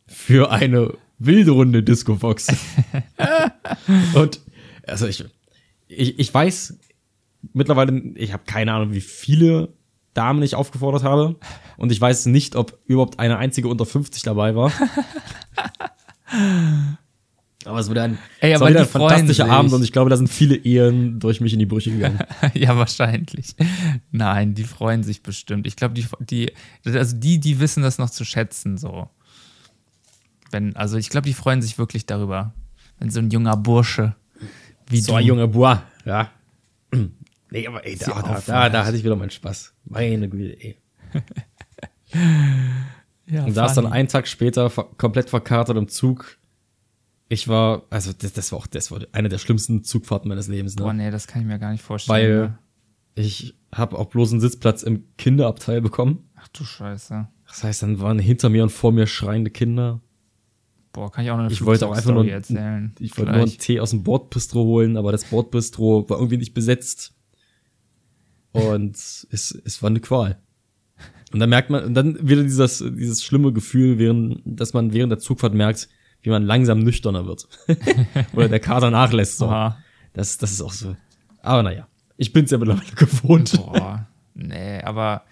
für eine wilde Runde Disco Fox. und also ich, ich, ich weiß mittlerweile, ich habe keine Ahnung, wie viele Damen ich aufgefordert habe. Und ich weiß nicht, ob überhaupt eine einzige unter 50 dabei war. Aber es wurde ein, Ey, es war wieder ein fantastischer freuen Abend sich. und ich glaube, da sind viele Ehen durch mich in die Brüche gegangen. ja, wahrscheinlich. Nein, die freuen sich bestimmt. Ich glaube, die, die, also die, die wissen das noch zu schätzen, so. Wenn, also ich glaube, die freuen sich wirklich darüber, wenn so ein junger Bursche wie So du. ein junger Bois, ja. Nee, aber ey, da, da, da, da hatte ich wieder meinen Spaß. Meine Güte, ey. ja, Und saß dann einen Tag später komplett verkatert im Zug. Ich war, also das, das war auch, das war eine der schlimmsten Zugfahrten meines Lebens, ne? Boah, nee, das kann ich mir gar nicht vorstellen. Weil ne? ich habe auch bloß einen Sitzplatz im Kinderabteil bekommen. Ach du Scheiße. Das heißt, dann waren hinter mir und vor mir schreiende Kinder. Boah, kann ich auch noch eine Ich wollte auch einfach nur, erzählen. ich wollte nur einen. Tee aus dem Bordbistro holen, aber das Bordbistro war irgendwie nicht besetzt. Und es, es war eine Qual. Und dann merkt man, und dann wieder dieses, dieses schlimme Gefühl, während, dass man während der Zugfahrt merkt, wie man langsam nüchterner wird. Oder der Kater nachlässt. So. Das, das ist auch so. Aber naja, ich bin's ja mittlerweile gewohnt. Boah, nee, aber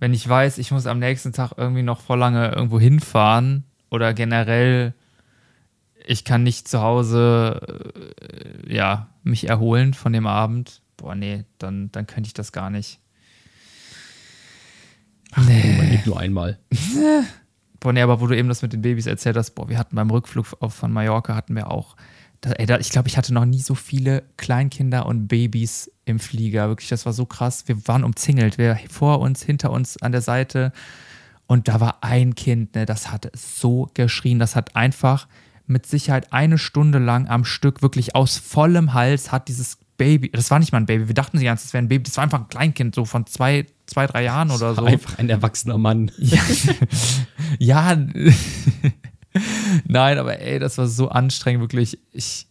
wenn ich weiß, ich muss am nächsten Tag irgendwie noch voll lange irgendwo hinfahren oder generell, ich kann nicht zu Hause, äh, ja, mich erholen von dem Abend, boah, nee, dann, dann könnte ich das gar nicht. Man lebt nur einmal. Boah, nee, aber wo du eben das mit den Babys erzählt hast, boah, wir hatten beim Rückflug von Mallorca hatten wir auch, da, ey, da, ich glaube, ich hatte noch nie so viele Kleinkinder und Babys im Flieger. Wirklich, das war so krass. Wir waren umzingelt, wir vor uns, hinter uns, an der Seite. Und da war ein Kind, ne, das hat so geschrien, das hat einfach mit Sicherheit eine Stunde lang am Stück wirklich aus vollem Hals hat dieses Baby, das war nicht mal ein Baby, wir dachten die ganze Zeit, es wäre ein Baby, das war einfach ein Kleinkind, so von zwei, zwei, drei Jahren oder so. Einfach ein erwachsener Mann. Ja, ja. nein, aber ey, das war so anstrengend, wirklich. Ich,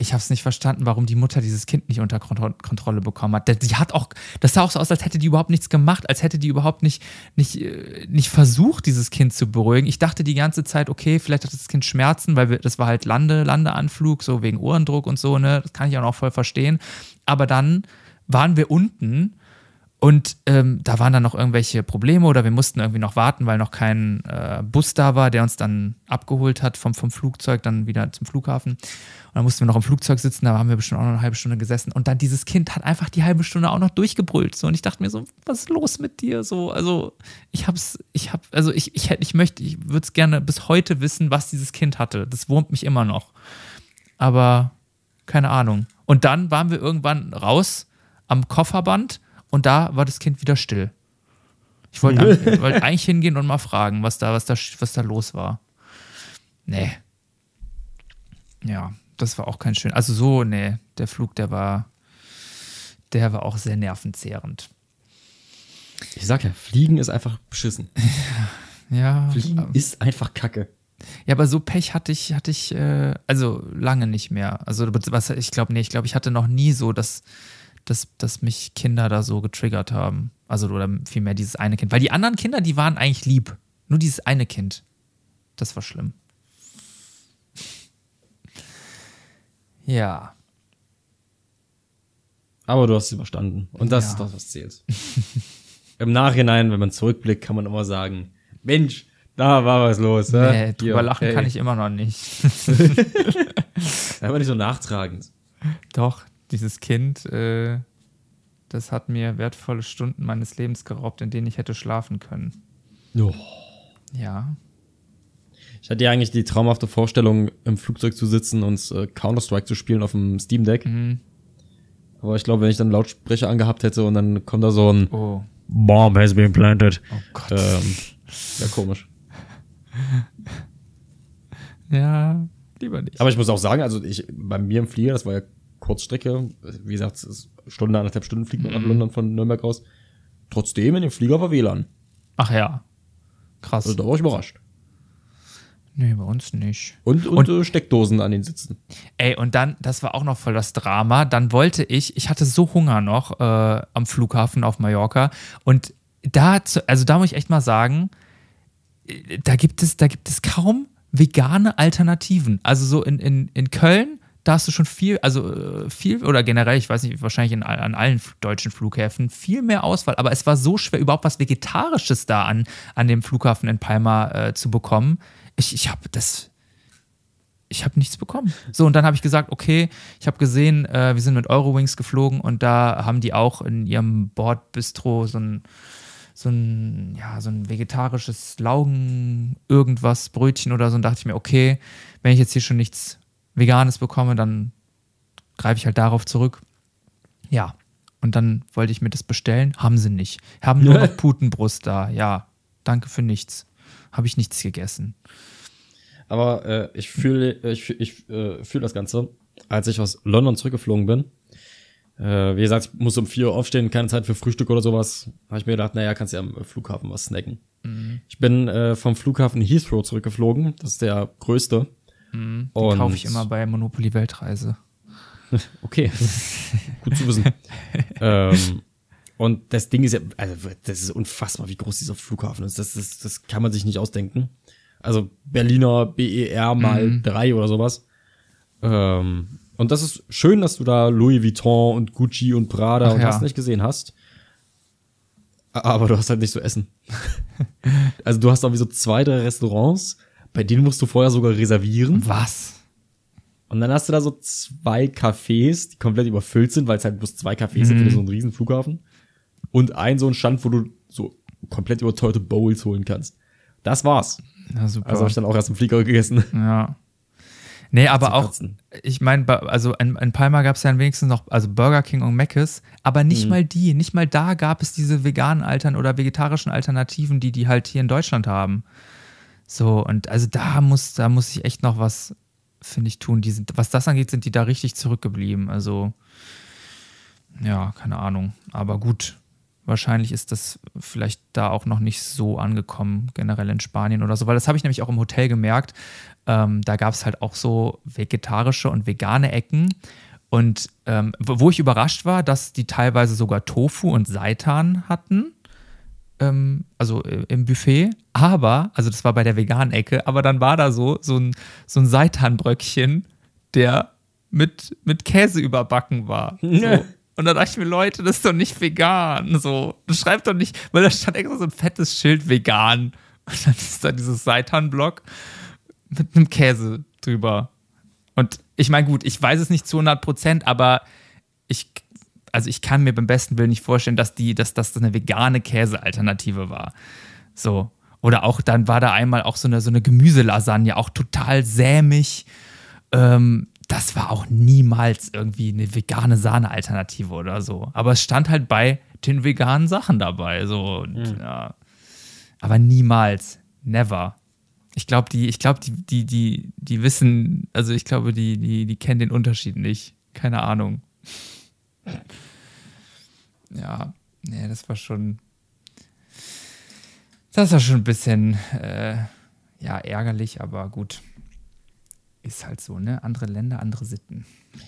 ich habe es nicht verstanden, warum die Mutter dieses Kind nicht unter Kontrolle bekommen hat. Die hat auch, das sah auch so aus, als hätte die überhaupt nichts gemacht, als hätte die überhaupt nicht, nicht, äh, nicht versucht, dieses Kind zu beruhigen. Ich dachte die ganze Zeit, okay, vielleicht hat das Kind Schmerzen, weil wir, das war halt Lande, Landeanflug, so wegen Ohrendruck und so, ne? Das kann ich auch noch voll verstehen. Aber dann waren wir unten und ähm, da waren dann noch irgendwelche Probleme oder wir mussten irgendwie noch warten, weil noch kein äh, Bus da war, der uns dann abgeholt hat vom, vom Flugzeug, dann wieder zum Flughafen. Und dann mussten wir noch im Flugzeug sitzen, da haben wir bestimmt auch noch eine halbe Stunde gesessen. Und dann dieses Kind hat einfach die halbe Stunde auch noch durchgebrüllt. So. Und ich dachte mir so, was ist los mit dir? So, also ich hab's, ich hab, also ich, ich, ich möchte, ich würde es gerne bis heute wissen, was dieses Kind hatte. Das wurmt mich immer noch. Aber keine Ahnung. Und dann waren wir irgendwann raus am Kofferband und da war das Kind wieder still. Ich wollte eigentlich, wollt eigentlich hingehen und mal fragen, was da, was da, was da los war. Nee. Ja, das war auch kein schön. Also so, nee, der Flug, der war, der war auch sehr nervenzehrend. Ich sag ja, Fliegen ist einfach beschissen. ja. Fliegen ist einfach Kacke. Ja, aber so Pech hatte ich, hatte ich, äh, also lange nicht mehr. Also was, ich glaube, nee, ich glaube, ich hatte noch nie so, dass dass, dass mich Kinder da so getriggert haben. Also, oder vielmehr dieses eine Kind. Weil die anderen Kinder, die waren eigentlich lieb. Nur dieses eine Kind. Das war schlimm. Ja. Aber du hast es überstanden. Und das ja. ist das, was zählt. Im Nachhinein, wenn man zurückblickt, kann man immer sagen: Mensch, da war was los. Nee, drüber lachen hey. kann ich immer noch nicht. Aber nicht so nachtragend. Doch, dieses Kind, äh, das hat mir wertvolle Stunden meines Lebens geraubt, in denen ich hätte schlafen können. Oh. Ja. Ich hatte ja eigentlich die traumhafte Vorstellung, im Flugzeug zu sitzen und äh, Counter-Strike zu spielen auf dem Steam Deck. Mhm. Aber ich glaube, wenn ich dann Lautsprecher angehabt hätte und dann kommt da so ein oh. Bomb has been planted. Oh Gott. Ähm, ja, komisch. ja, lieber nicht. Aber ich muss auch sagen, also ich, bei mir im Flieger, das war ja Kurzstrecke. Wie gesagt, Stunde, anderthalb Stunden fliegt man mhm. nach London von Nürnberg aus. Trotzdem in dem Flieger war WLAN. Ach ja. Krass. Also da war ich überrascht. Nee, bei uns nicht. Und, und, und äh, Steckdosen an den Sitzen. Ey, und dann, das war auch noch voll das Drama. Dann wollte ich, ich hatte so Hunger noch äh, am Flughafen auf Mallorca. Und da, also da muss ich echt mal sagen, da gibt es, da gibt es kaum vegane Alternativen. Also so in, in, in Köln da hast du schon viel, also äh, viel oder generell, ich weiß nicht, wahrscheinlich in, an allen deutschen Flughäfen viel mehr Auswahl. Aber es war so schwer, überhaupt was Vegetarisches da an, an dem Flughafen in Palma äh, zu bekommen. Ich, ich habe das, ich habe nichts bekommen. So, und dann habe ich gesagt, okay, ich habe gesehen, äh, wir sind mit Eurowings geflogen und da haben die auch in ihrem Bordbistro so ein, so ein, ja, so ein vegetarisches Laugen, irgendwas, Brötchen oder so. Und dachte ich mir, okay, wenn ich jetzt hier schon nichts Veganes bekomme, dann greife ich halt darauf zurück. Ja. Und dann wollte ich mir das bestellen. Haben sie nicht. Haben nur noch Putenbrust da. Ja. Danke für nichts. Habe ich nichts gegessen. Aber äh, ich fühle ich, ich, äh, fühl das Ganze. Als ich aus London zurückgeflogen bin, äh, wie gesagt, ich muss um vier Uhr aufstehen, keine Zeit für Frühstück oder sowas. Habe ich mir gedacht, naja, kannst ja am Flughafen was snacken. Mhm. Ich bin äh, vom Flughafen Heathrow zurückgeflogen. Das ist der größte. Mhm, die kaufe ich immer bei Monopoly Weltreise. okay, gut zu wissen. ähm, und das Ding ist ja, also das ist unfassbar, wie groß dieser Flughafen ist. Das, das, das kann man sich nicht ausdenken. Also Berliner BER mal mhm. drei oder sowas. Ähm, und das ist schön, dass du da Louis Vuitton und Gucci und Prada Ach, und ja. hast nicht gesehen hast. Aber du hast halt nicht so Essen. also du hast auch wie so zwei, drei Restaurants, bei denen musst du vorher sogar reservieren. Was? Und dann hast du da so zwei Cafés, die komplett überfüllt sind, weil es halt bloß zwei Cafés mhm. sind für so einen riesen Flughafen. Und ein so ein Stand, wo du so komplett überteuerte Bowls holen kannst. Das war's. Ja, super. Also habe ich dann auch erst im Flieger gegessen. Ja. Nee, aber auch, ich meine, also in, in Palma gab es ja wenigstens noch, also Burger King und Mc's, aber nicht mhm. mal die, nicht mal da gab es diese veganen Altern oder vegetarischen Alternativen, die die halt hier in Deutschland haben. So, und also da muss, da muss ich echt noch was, finde ich, tun. Die sind, was das angeht, sind die da richtig zurückgeblieben. Also, ja, keine Ahnung. Aber gut, Wahrscheinlich ist das vielleicht da auch noch nicht so angekommen, generell in Spanien oder so, weil das habe ich nämlich auch im Hotel gemerkt. Ähm, da gab es halt auch so vegetarische und vegane Ecken. Und ähm, wo ich überrascht war, dass die teilweise sogar Tofu und Seitan hatten ähm, also äh, im Buffet, aber, also das war bei der veganen Ecke, aber dann war da so, so ein, so ein Seitanbröckchen, der mit, mit Käse überbacken war. So. Und da dachte ich mir, Leute, das ist doch nicht vegan. So, das schreibt doch nicht, weil da stand extra so ein fettes Schild vegan. Und dann ist da dieses Seitan-Block mit einem Käse drüber. Und ich meine, gut, ich weiß es nicht zu 100 Prozent, aber ich also ich kann mir beim besten Willen nicht vorstellen, dass die, dass das eine vegane Käsealternative war. So. Oder auch, dann war da einmal auch so eine, so eine Gemüselasagne, auch total sämig. Ähm, das war auch niemals irgendwie eine vegane Sahnealternative oder so. Aber es stand halt bei den veganen Sachen dabei. So, und, mhm. ja. Aber niemals. Never. Ich glaube, die, ich glaube, die, die, die, die wissen, also ich glaube, die, die, die kennen den Unterschied nicht. Keine Ahnung. Ja, nee, das war schon. Das war schon ein bisschen äh, ja, ärgerlich, aber gut. Ist halt so, ne? Andere Länder, andere Sitten.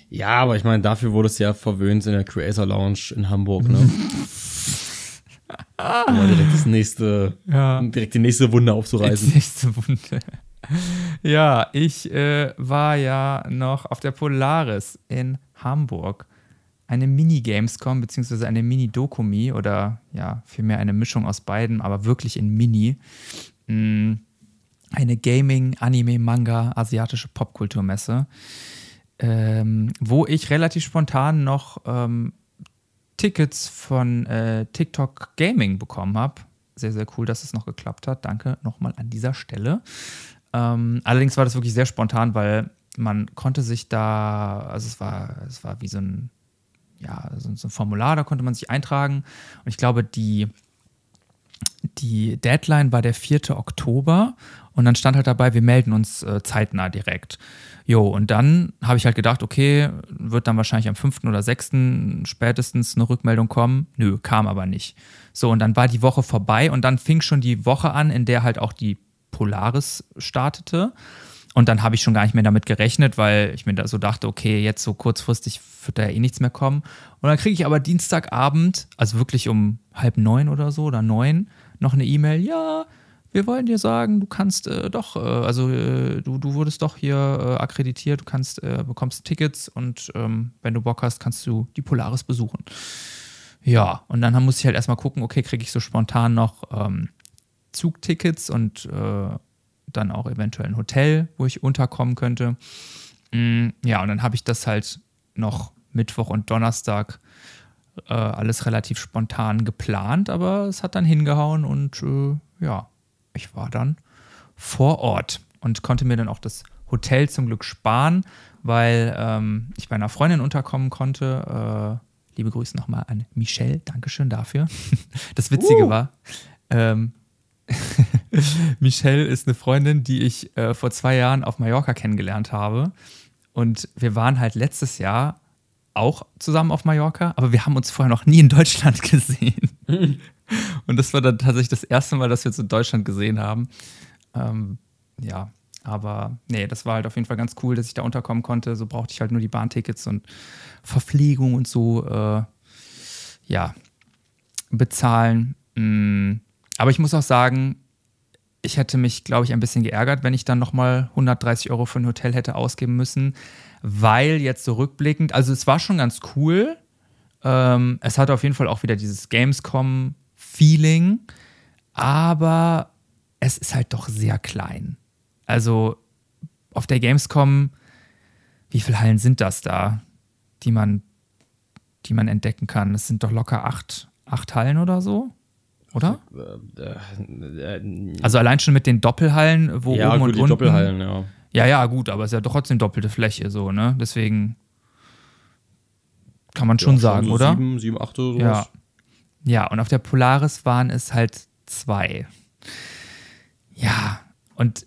Ja, aber ich meine, dafür wurde es ja verwöhnt in der Creator Lounge in Hamburg, ne? ja, direkt das nächste, ja. direkt die nächste Wunde aufzureißen. Die nächste Wunde. Ja, ich äh, war ja noch auf der Polaris in Hamburg eine Mini-Gamescom beziehungsweise eine Mini-Dokumi oder ja, vielmehr eine Mischung aus beiden, aber wirklich in Mini. Mm, eine Gaming, Anime, Manga, asiatische Popkulturmesse, ähm, wo ich relativ spontan noch ähm, Tickets von äh, TikTok Gaming bekommen habe. Sehr, sehr cool, dass es noch geklappt hat. Danke nochmal an dieser Stelle. Ähm, allerdings war das wirklich sehr spontan, weil man konnte sich da, also es war, es war wie so ein ja, so, ein Formular, da konnte man sich eintragen. Und ich glaube, die, die Deadline war der 4. Oktober und dann stand halt dabei, wir melden uns äh, zeitnah direkt. Jo, und dann habe ich halt gedacht, okay, wird dann wahrscheinlich am 5. oder 6. spätestens eine Rückmeldung kommen. Nö, kam aber nicht. So, und dann war die Woche vorbei und dann fing schon die Woche an, in der halt auch die Polaris startete. Und dann habe ich schon gar nicht mehr damit gerechnet, weil ich mir da so dachte, okay, jetzt so kurzfristig wird da ja eh nichts mehr kommen. Und dann kriege ich aber Dienstagabend, also wirklich um halb neun oder so oder neun, noch eine E-Mail, ja, wir wollen dir sagen, du kannst äh, doch, äh, also äh, du, du wurdest doch hier äh, akkreditiert, du kannst, äh, bekommst Tickets und ähm, wenn du Bock hast, kannst du die Polaris besuchen. Ja, und dann muss ich halt erstmal gucken, okay, kriege ich so spontan noch ähm, Zugtickets und äh, dann auch eventuell ein Hotel, wo ich unterkommen könnte. Mm, ja, und dann habe ich das halt noch Mittwoch und Donnerstag alles relativ spontan geplant, aber es hat dann hingehauen und ja, ich war dann vor Ort und konnte mir dann auch das Hotel zum Glück sparen, weil ähm, ich bei einer Freundin unterkommen konnte. Äh, liebe Grüße nochmal an Michelle, Dankeschön dafür. Das Witzige uh. war, ähm, Michelle ist eine Freundin, die ich äh, vor zwei Jahren auf Mallorca kennengelernt habe. Und wir waren halt letztes Jahr auch zusammen auf Mallorca, aber wir haben uns vorher noch nie in Deutschland gesehen. Und das war dann tatsächlich das erste Mal, dass wir uns in Deutschland gesehen haben. Ähm, ja, aber nee, das war halt auf jeden Fall ganz cool, dass ich da unterkommen konnte. So brauchte ich halt nur die Bahntickets und Verpflegung und so, äh, ja, bezahlen. Mm. Aber ich muss auch sagen, ich hätte mich, glaube ich, ein bisschen geärgert, wenn ich dann nochmal 130 Euro für ein Hotel hätte ausgeben müssen, weil jetzt so rückblickend, also es war schon ganz cool. Ähm, es hatte auf jeden Fall auch wieder dieses Gamescom-Feeling, aber es ist halt doch sehr klein. Also auf der Gamescom, wie viele Hallen sind das da, die man, die man entdecken kann? Es sind doch locker acht, acht Hallen oder so oder? Äh, äh, also allein schon mit den Doppelhallen, wo ja, oben gut, und die unten. Doppelhallen, ja. Ja, ja, gut, aber es ist ja doch trotzdem doppelte Fläche so, ne? Deswegen kann man schon ja, sagen, so oder? Sieben, sieben, acht oder sowas. Ja. Ja, und auf der Polaris waren es halt zwei. Ja, und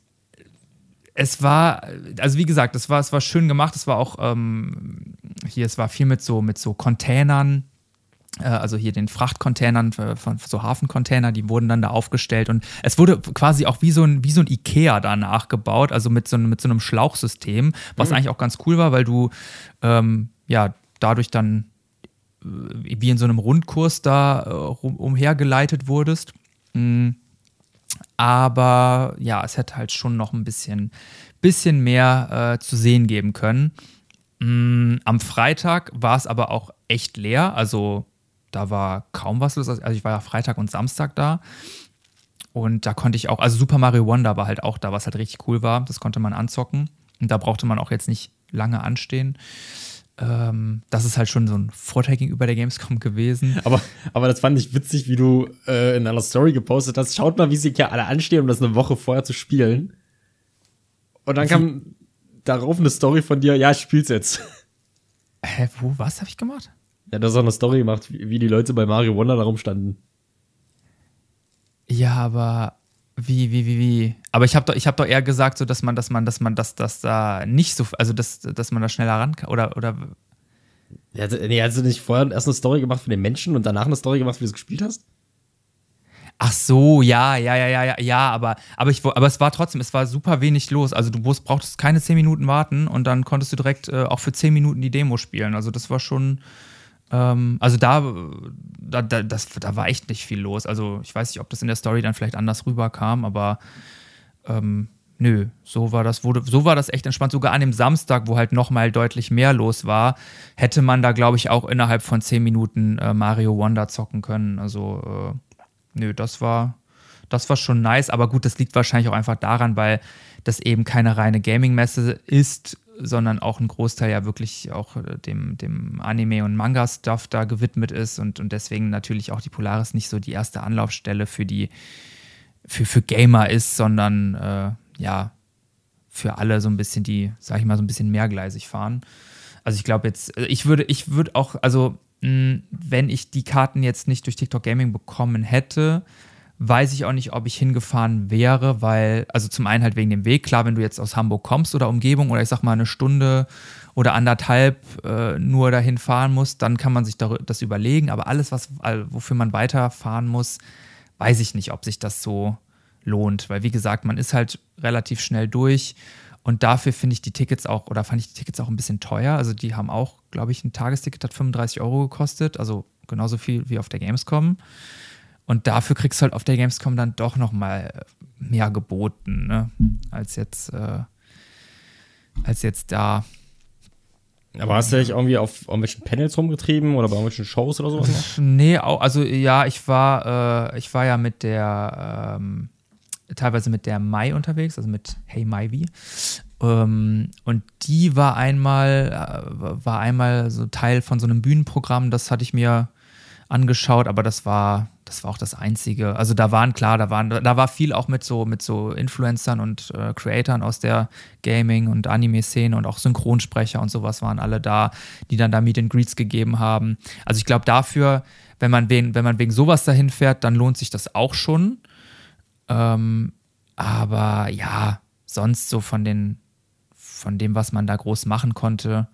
es war, also wie gesagt, es war, es war schön gemacht. Es war auch ähm, hier, es war viel mit so, mit so Containern äh, also hier den Frachtcontainern von so Hafencontainer, die wurden dann da aufgestellt und es wurde quasi auch wie so ein, wie so ein Ikea da nachgebaut, also mit so, mit so einem Schlauchsystem, was mhm. eigentlich auch ganz cool war, weil du ähm, ja dadurch dann äh, wie in so einem Rundkurs da äh, umhergeleitet wurdest. Mhm. Aber ja, es hätte halt schon noch ein bisschen, bisschen mehr äh, zu sehen geben können. Mhm. Am Freitag war es aber auch echt leer. Also da war kaum was los. Also ich war ja Freitag und Samstag da. Und da konnte ich auch, also Super Mario Wonder war halt auch da, was halt richtig cool war. Das konnte man anzocken. Und da brauchte man auch jetzt nicht lange anstehen. Ähm, das ist halt schon so ein Vorteil gegenüber der Gamescom gewesen. Aber, aber das fand ich witzig, wie du äh, in einer Story gepostet hast. Schaut mal, wie sie hier alle anstehen, um das eine Woche vorher zu spielen. Und dann wie? kam darauf eine Story von dir, ja, ich spiel's jetzt. Hä, wo, was habe ich gemacht? Ja, du hast auch eine Story gemacht, wie, wie die Leute bei Mario Wonder da rumstanden. Ja, aber wie, wie, wie, wie? Aber ich habe doch, hab doch eher gesagt, so, dass man, dass man, dass man, dass das da nicht so, also dass, dass man da schneller ran kann. Oder, oder. Ja, nee, hast du nicht vorher erst eine Story gemacht für den Menschen und danach eine Story gemacht, wie du es gespielt hast? Ach so, ja, ja, ja, ja, ja, aber, aber, ich, aber es war trotzdem, es war super wenig los. Also du brauchtest keine zehn Minuten warten und dann konntest du direkt äh, auch für zehn Minuten die Demo spielen. Also das war schon, ähm, also da, da, da, das, da war echt nicht viel los. Also ich weiß nicht, ob das in der Story dann vielleicht anders rüberkam, aber ähm, nö, so war das, wurde, so war das echt entspannt. Sogar an dem Samstag, wo halt nochmal deutlich mehr los war, hätte man da, glaube ich, auch innerhalb von zehn Minuten äh, Mario Wonder zocken können. Also äh, nö, das war, das war schon nice, aber gut, das liegt wahrscheinlich auch einfach daran, weil das eben keine reine Gaming-Messe ist, sondern auch ein Großteil ja wirklich auch äh, dem, dem Anime- und Manga-Stuff da gewidmet ist und, und deswegen natürlich auch die Polaris nicht so die erste Anlaufstelle für die für, für Gamer ist, sondern äh, ja, für alle so ein bisschen, die, sag ich mal, so ein bisschen mehrgleisig fahren. Also ich glaube jetzt, äh, ich würde, ich würde auch, also mh, wenn ich die Karten jetzt nicht durch TikTok Gaming bekommen hätte, weiß ich auch nicht, ob ich hingefahren wäre, weil, also zum einen halt wegen dem Weg, klar, wenn du jetzt aus Hamburg kommst oder Umgebung oder ich sag mal eine Stunde oder anderthalb äh, nur dahin fahren musst, dann kann man sich das überlegen, aber alles, was, wofür man weiterfahren muss, weiß ich nicht, ob sich das so lohnt, weil wie gesagt, man ist halt relativ schnell durch. Und dafür finde ich die Tickets auch, oder fand ich die Tickets auch ein bisschen teuer, also die haben auch, glaube ich, ein Tagesticket hat 35 Euro gekostet, also genauso viel wie auf der Gamescom. Und dafür kriegst du halt auf der Gamescom dann doch noch mal mehr geboten, ne? als jetzt, äh, als jetzt da. Aber hast du dich irgendwie auf irgendwelchen Panels rumgetrieben oder bei irgendwelchen Shows oder sowas? Nee, also ja, ich war, äh, ich war ja mit der, ähm, teilweise mit der Mai unterwegs, also mit Hey Maivi. Ähm, und die war einmal, äh, war einmal so Teil von so einem Bühnenprogramm, das hatte ich mir angeschaut, aber das war, das war auch das Einzige. Also da waren klar, da waren, da war viel auch mit so, mit so Influencern und äh, Creatoren aus der Gaming- und Anime-Szene und auch Synchronsprecher und sowas waren alle da, die dann da Meet and Greets gegeben haben. Also ich glaube dafür, wenn man wegen, wenn man wegen sowas dahin fährt, dann lohnt sich das auch schon. Ähm, aber ja, sonst so von den, von dem, was man da groß machen konnte,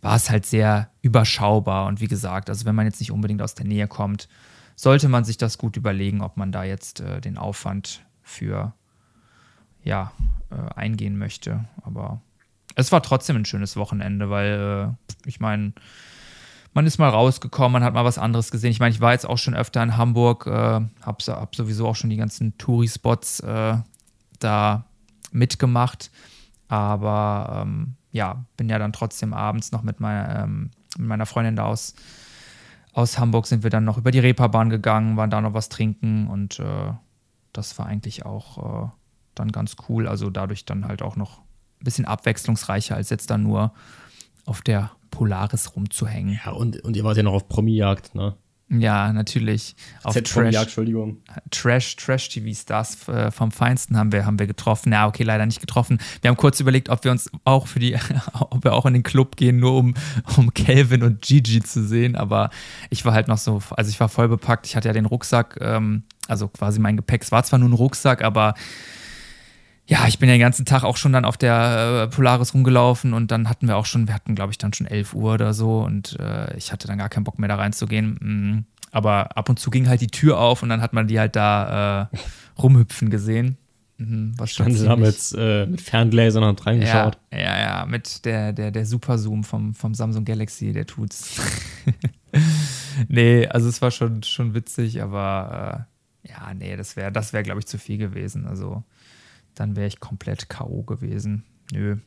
war es halt sehr überschaubar. Und wie gesagt, also wenn man jetzt nicht unbedingt aus der Nähe kommt, sollte man sich das gut überlegen, ob man da jetzt äh, den Aufwand für ja, äh, eingehen möchte. Aber es war trotzdem ein schönes Wochenende, weil äh, ich meine, man ist mal rausgekommen, man hat mal was anderes gesehen. Ich meine, ich war jetzt auch schon öfter in Hamburg, äh, habe hab sowieso auch schon die ganzen Touri-Spots äh, da mitgemacht. Aber ähm, ja, bin ja dann trotzdem abends noch mit meiner, ähm, mit meiner Freundin da aus, aus Hamburg sind wir dann noch über die Reeperbahn gegangen, waren da noch was trinken und äh, das war eigentlich auch äh, dann ganz cool. Also dadurch dann halt auch noch ein bisschen abwechslungsreicher, als jetzt dann nur auf der Polaris rumzuhängen. Ja, und, und ihr wart ja noch auf Promi-Jagd, ne? Ja, natürlich. Auf Trash, Entschuldigung. Trash, Trash-TV-Stars äh, vom Feinsten haben wir, haben wir getroffen. Ja, okay, leider nicht getroffen. Wir haben kurz überlegt, ob wir uns auch für die, ob wir auch in den Club gehen, nur um, um Calvin und Gigi zu sehen. Aber ich war halt noch so, also ich war voll bepackt. Ich hatte ja den Rucksack, ähm, also quasi mein Gepäck. Es war zwar nur ein Rucksack, aber ja, ich bin ja den ganzen Tag auch schon dann auf der äh, Polaris rumgelaufen und dann hatten wir auch schon, wir hatten glaube ich dann schon 11 Uhr oder so und äh, ich hatte dann gar keinen Bock mehr da reinzugehen. Mm, aber ab und zu ging halt die Tür auf und dann hat man die halt da äh, rumhüpfen gesehen. Mhm, was Standen sie da mit, äh, mit Ferngläsern und reingeschaut? Ja, ja, ja, mit der, der, der Super Zoom vom, vom Samsung Galaxy, der tut's. nee, also es war schon, schon witzig, aber äh, ja, nee, das wäre, das wäre, glaube ich, zu viel gewesen. Also dann wäre ich komplett K.O. gewesen. Nö.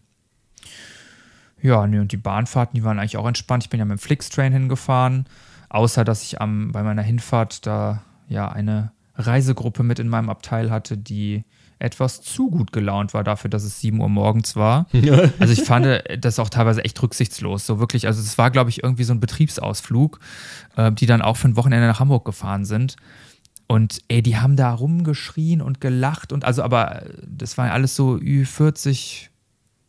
Ja, nö, und die Bahnfahrten, die waren eigentlich auch entspannt. Ich bin ja mit dem Flixtrain hingefahren, außer dass ich am, bei meiner Hinfahrt da ja eine Reisegruppe mit in meinem Abteil hatte, die etwas zu gut gelaunt war dafür, dass es 7 Uhr morgens war. also ich fand das auch teilweise echt rücksichtslos. So wirklich, also es war, glaube ich, irgendwie so ein Betriebsausflug, äh, die dann auch für ein Wochenende nach Hamburg gefahren sind. Und ey, die haben da rumgeschrien und gelacht und also, aber das waren alles so Ü40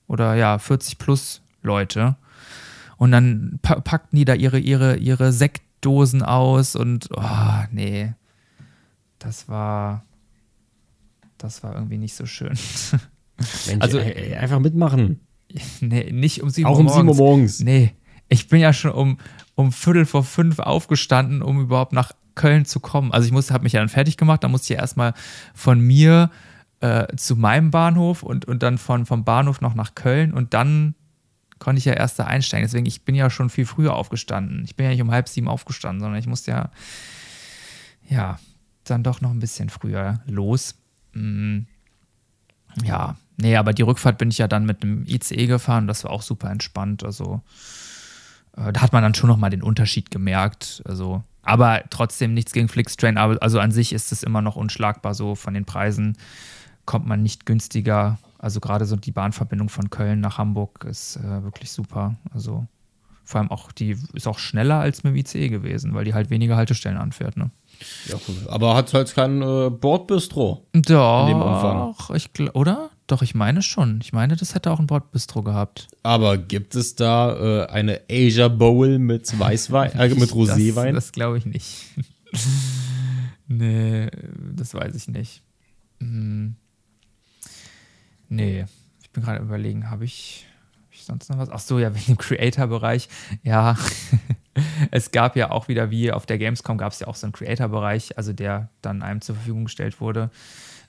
oder ja, 40 plus Leute. Und dann packten die da ihre, ihre, ihre Sektdosen aus und oh, nee. Das war, das war irgendwie nicht so schön. Mensch, also ey, einfach mitmachen. Nee, nicht um 7 Uhr morgens. Auch um 7 Uhr morgens. Nee, ich bin ja schon um, um Viertel vor fünf aufgestanden, um überhaupt nach Köln zu kommen. Also ich habe mich ja dann fertig gemacht, da musste ich erstmal von mir äh, zu meinem Bahnhof und, und dann von, vom Bahnhof noch nach Köln und dann konnte ich ja erst da einsteigen. Deswegen, ich bin ja schon viel früher aufgestanden. Ich bin ja nicht um halb sieben aufgestanden, sondern ich musste ja, ja, dann doch noch ein bisschen früher los. Mhm. Ja, nee, aber die Rückfahrt bin ich ja dann mit dem ICE gefahren. Das war auch super entspannt. Also da hat man dann schon noch mal den Unterschied gemerkt. Also aber trotzdem nichts gegen Flixtrain. Also an sich ist es immer noch unschlagbar so. Von den Preisen kommt man nicht günstiger. Also gerade so die Bahnverbindung von Köln nach Hamburg ist äh, wirklich super. Also vor allem auch, die ist auch schneller als mit dem ICE gewesen, weil die halt weniger Haltestellen anfährt. Ne? Ja, cool. Aber hat halt kein äh, Bordbistro. Doch, ich, oder? Doch, ich meine schon. Ich meine, das hätte auch ein Bordbistro gehabt. Aber gibt es da äh, eine Asia Bowl mit Weißwein, äh, mit Roséwein? Das, das glaube ich nicht. nee, das weiß ich nicht. Hm. Nee, ich bin gerade überlegen, habe ich, hab ich sonst noch was? Ach so, ja, wegen dem Creator-Bereich. Ja, es gab ja auch wieder, wie auf der Gamescom, gab es ja auch so einen Creator-Bereich, also der dann einem zur Verfügung gestellt wurde,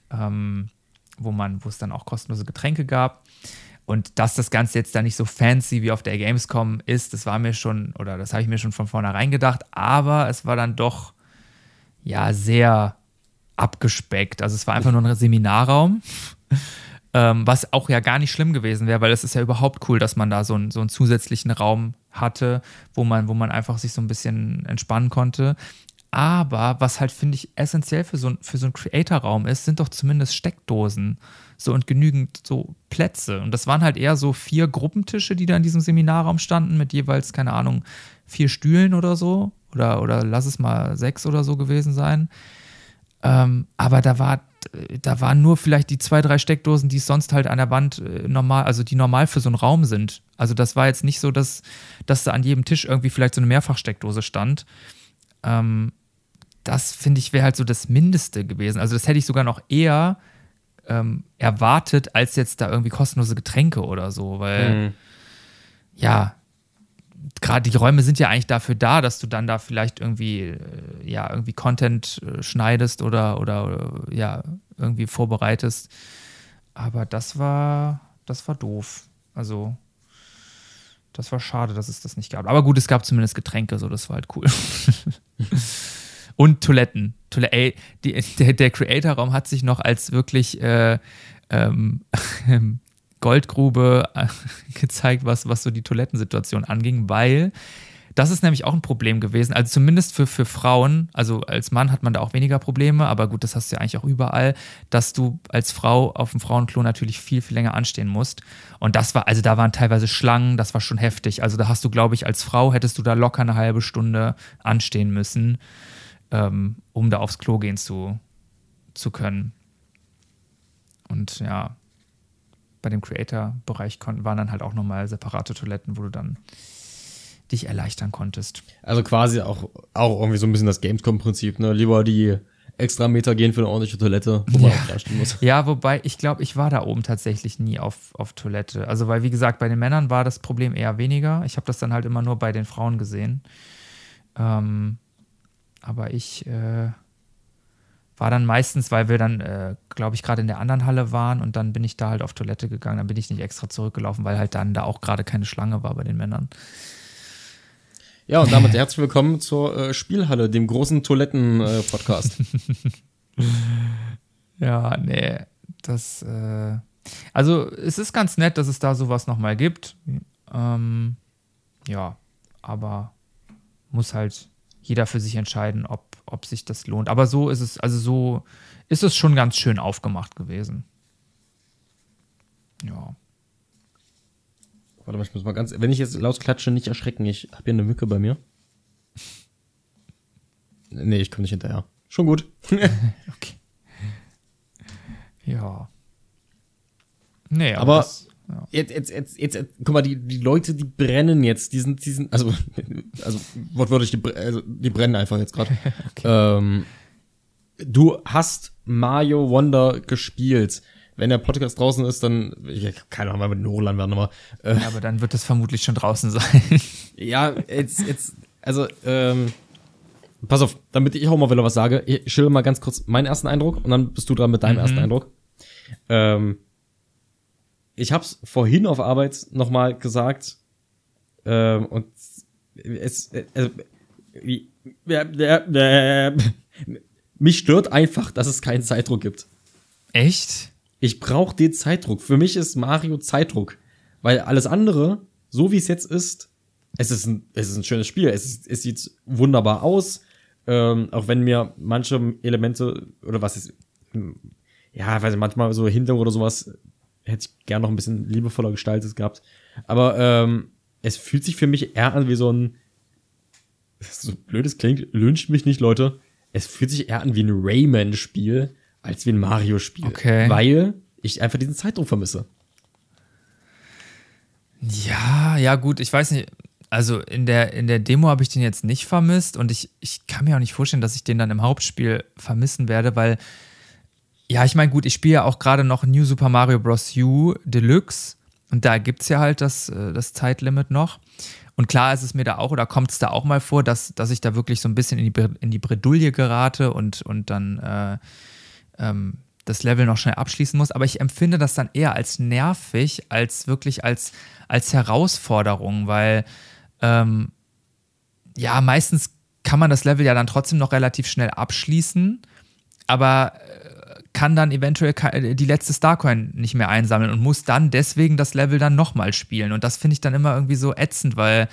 ähm, wo man, wo es dann auch kostenlose Getränke gab. Und dass das Ganze jetzt da nicht so fancy wie auf der Gamescom ist, das war mir schon, oder das habe ich mir schon von vornherein gedacht, aber es war dann doch ja sehr abgespeckt. Also es war einfach nur ein Seminarraum ähm, was auch ja gar nicht schlimm gewesen wäre, weil es ist ja überhaupt cool, dass man da so, ein, so einen zusätzlichen Raum hatte, wo man, wo man einfach sich so ein bisschen entspannen konnte. Aber was halt, finde ich, essentiell für so, für so einen Creator-Raum ist, sind doch zumindest Steckdosen. So und genügend so Plätze. Und das waren halt eher so vier Gruppentische, die da in diesem Seminarraum standen, mit jeweils, keine Ahnung, vier Stühlen oder so. Oder, oder lass es mal sechs oder so gewesen sein. Ähm, aber da war da waren nur vielleicht die zwei, drei Steckdosen, die sonst halt an der Wand äh, normal, also die normal für so einen Raum sind. Also das war jetzt nicht so, dass, dass da an jedem Tisch irgendwie vielleicht so eine Mehrfachsteckdose stand. Ähm, das finde ich wäre halt so das Mindeste gewesen. Also das hätte ich sogar noch eher ähm, erwartet, als jetzt da irgendwie kostenlose Getränke oder so, weil mhm. ja, gerade die Räume sind ja eigentlich dafür da, dass du dann da vielleicht irgendwie, äh, ja, irgendwie Content äh, schneidest oder, oder, ja, irgendwie vorbereitest. Aber das war, das war doof. Also, das war schade, dass es das nicht gab. Aber gut, es gab zumindest Getränke, so, das war halt cool. Und Toiletten. Toilette, ey, die, der, der Creator-Raum hat sich noch als wirklich äh, ähm, Goldgrube äh, gezeigt, was, was so die Toilettensituation anging, weil das ist nämlich auch ein Problem gewesen. Also zumindest für, für Frauen, also als Mann hat man da auch weniger Probleme, aber gut, das hast du ja eigentlich auch überall, dass du als Frau auf dem Frauenklo natürlich viel, viel länger anstehen musst. Und das war, also da waren teilweise Schlangen, das war schon heftig. Also da hast du, glaube ich, als Frau hättest du da locker eine halbe Stunde anstehen müssen, ähm, um da aufs Klo gehen zu, zu können. Und ja, bei dem Creator-Bereich waren dann halt auch nochmal separate Toiletten, wo du dann dich erleichtern konntest. Also quasi auch, auch irgendwie so ein bisschen das Gamescom-Prinzip, ne? Lieber die extra Meter gehen für eine ordentliche Toilette, wo man auch dastehen muss. Ja, wobei ich glaube, ich war da oben tatsächlich nie auf, auf Toilette. Also, weil, wie gesagt, bei den Männern war das Problem eher weniger. Ich habe das dann halt immer nur bei den Frauen gesehen. Ähm, aber ich äh, war dann meistens, weil wir dann, äh, glaube ich, gerade in der anderen Halle waren und dann bin ich da halt auf Toilette gegangen. Dann bin ich nicht extra zurückgelaufen, weil halt dann da auch gerade keine Schlange war bei den Männern. Ja, und damit herzlich willkommen zur äh, Spielhalle, dem großen Toiletten-Podcast. ja, nee, das, äh, also es ist ganz nett, dass es da sowas nochmal gibt. Ähm, ja, aber muss halt jeder für sich entscheiden, ob, ob sich das lohnt. Aber so ist es, also so ist es schon ganz schön aufgemacht gewesen. Ja. Warte mal, ich muss mal ganz. Wenn ich jetzt laut klatsche, nicht erschrecken. Ich habe hier eine Mücke bei mir. Nee, ich komme nicht hinterher. Schon gut. okay. Ja. Nee, aber. aber das, ja. jetzt, jetzt, jetzt, jetzt, guck mal, die, die Leute, die brennen jetzt. Die sind, die sind, also, also wortwörtlich, die, also, die brennen einfach jetzt gerade. okay. ähm, du hast Mario Wonder gespielt wenn der Podcast draußen ist, dann, ich, keine Ahnung, wir mit hochladen werden, aber. Äh, ja, aber dann wird es vermutlich schon draußen sein. ja, jetzt, jetzt, also, ähm, pass auf, damit ich auch mal wieder was sage, ich schilder mal ganz kurz meinen ersten Eindruck und dann bist du dran mit deinem mhm. ersten Eindruck. Ähm, ich hab's vorhin auf Arbeit nochmal gesagt, ähm, und es, also, wie, mich stört einfach, dass es keinen Zeitdruck gibt. Echt? Ich brauche den Zeitdruck. Für mich ist Mario Zeitdruck. Weil alles andere, so wie es jetzt ist, es ist ein, es ist ein schönes Spiel. Es, ist, es sieht wunderbar aus. Ähm, auch wenn mir manche Elemente oder was ist, ja, weiß ich, manchmal so Hintergrund oder sowas hätte ich gern noch ein bisschen liebevoller gestaltet gehabt. Aber ähm, es fühlt sich für mich eher an wie so ein, so blöd es klingt, lünscht mich nicht, Leute. Es fühlt sich eher an wie ein Rayman-Spiel, als wie ein Mario-Spiel. Okay. Weil ich einfach diesen Zeitdruck vermisse. Ja, ja, gut, ich weiß nicht. Also in der, in der Demo habe ich den jetzt nicht vermisst und ich, ich kann mir auch nicht vorstellen, dass ich den dann im Hauptspiel vermissen werde, weil, ja, ich meine, gut, ich spiele ja auch gerade noch New Super Mario Bros. U Deluxe und da gibt es ja halt das, äh, das Zeitlimit noch. Und klar ist es mir da auch, oder kommt es da auch mal vor, dass, dass ich da wirklich so ein bisschen in die, in die Bredouille gerate und, und dann äh, ähm, das Level noch schnell abschließen muss. Aber ich empfinde das dann eher als nervig, als wirklich als, als Herausforderung, weil ähm, ja, meistens kann man das Level ja dann trotzdem noch relativ schnell abschließen, aber äh, kann dann eventuell äh, die letzte Starcoin nicht mehr einsammeln und muss dann deswegen das Level dann nochmal spielen. Und das finde ich dann immer irgendwie so ätzend, weil,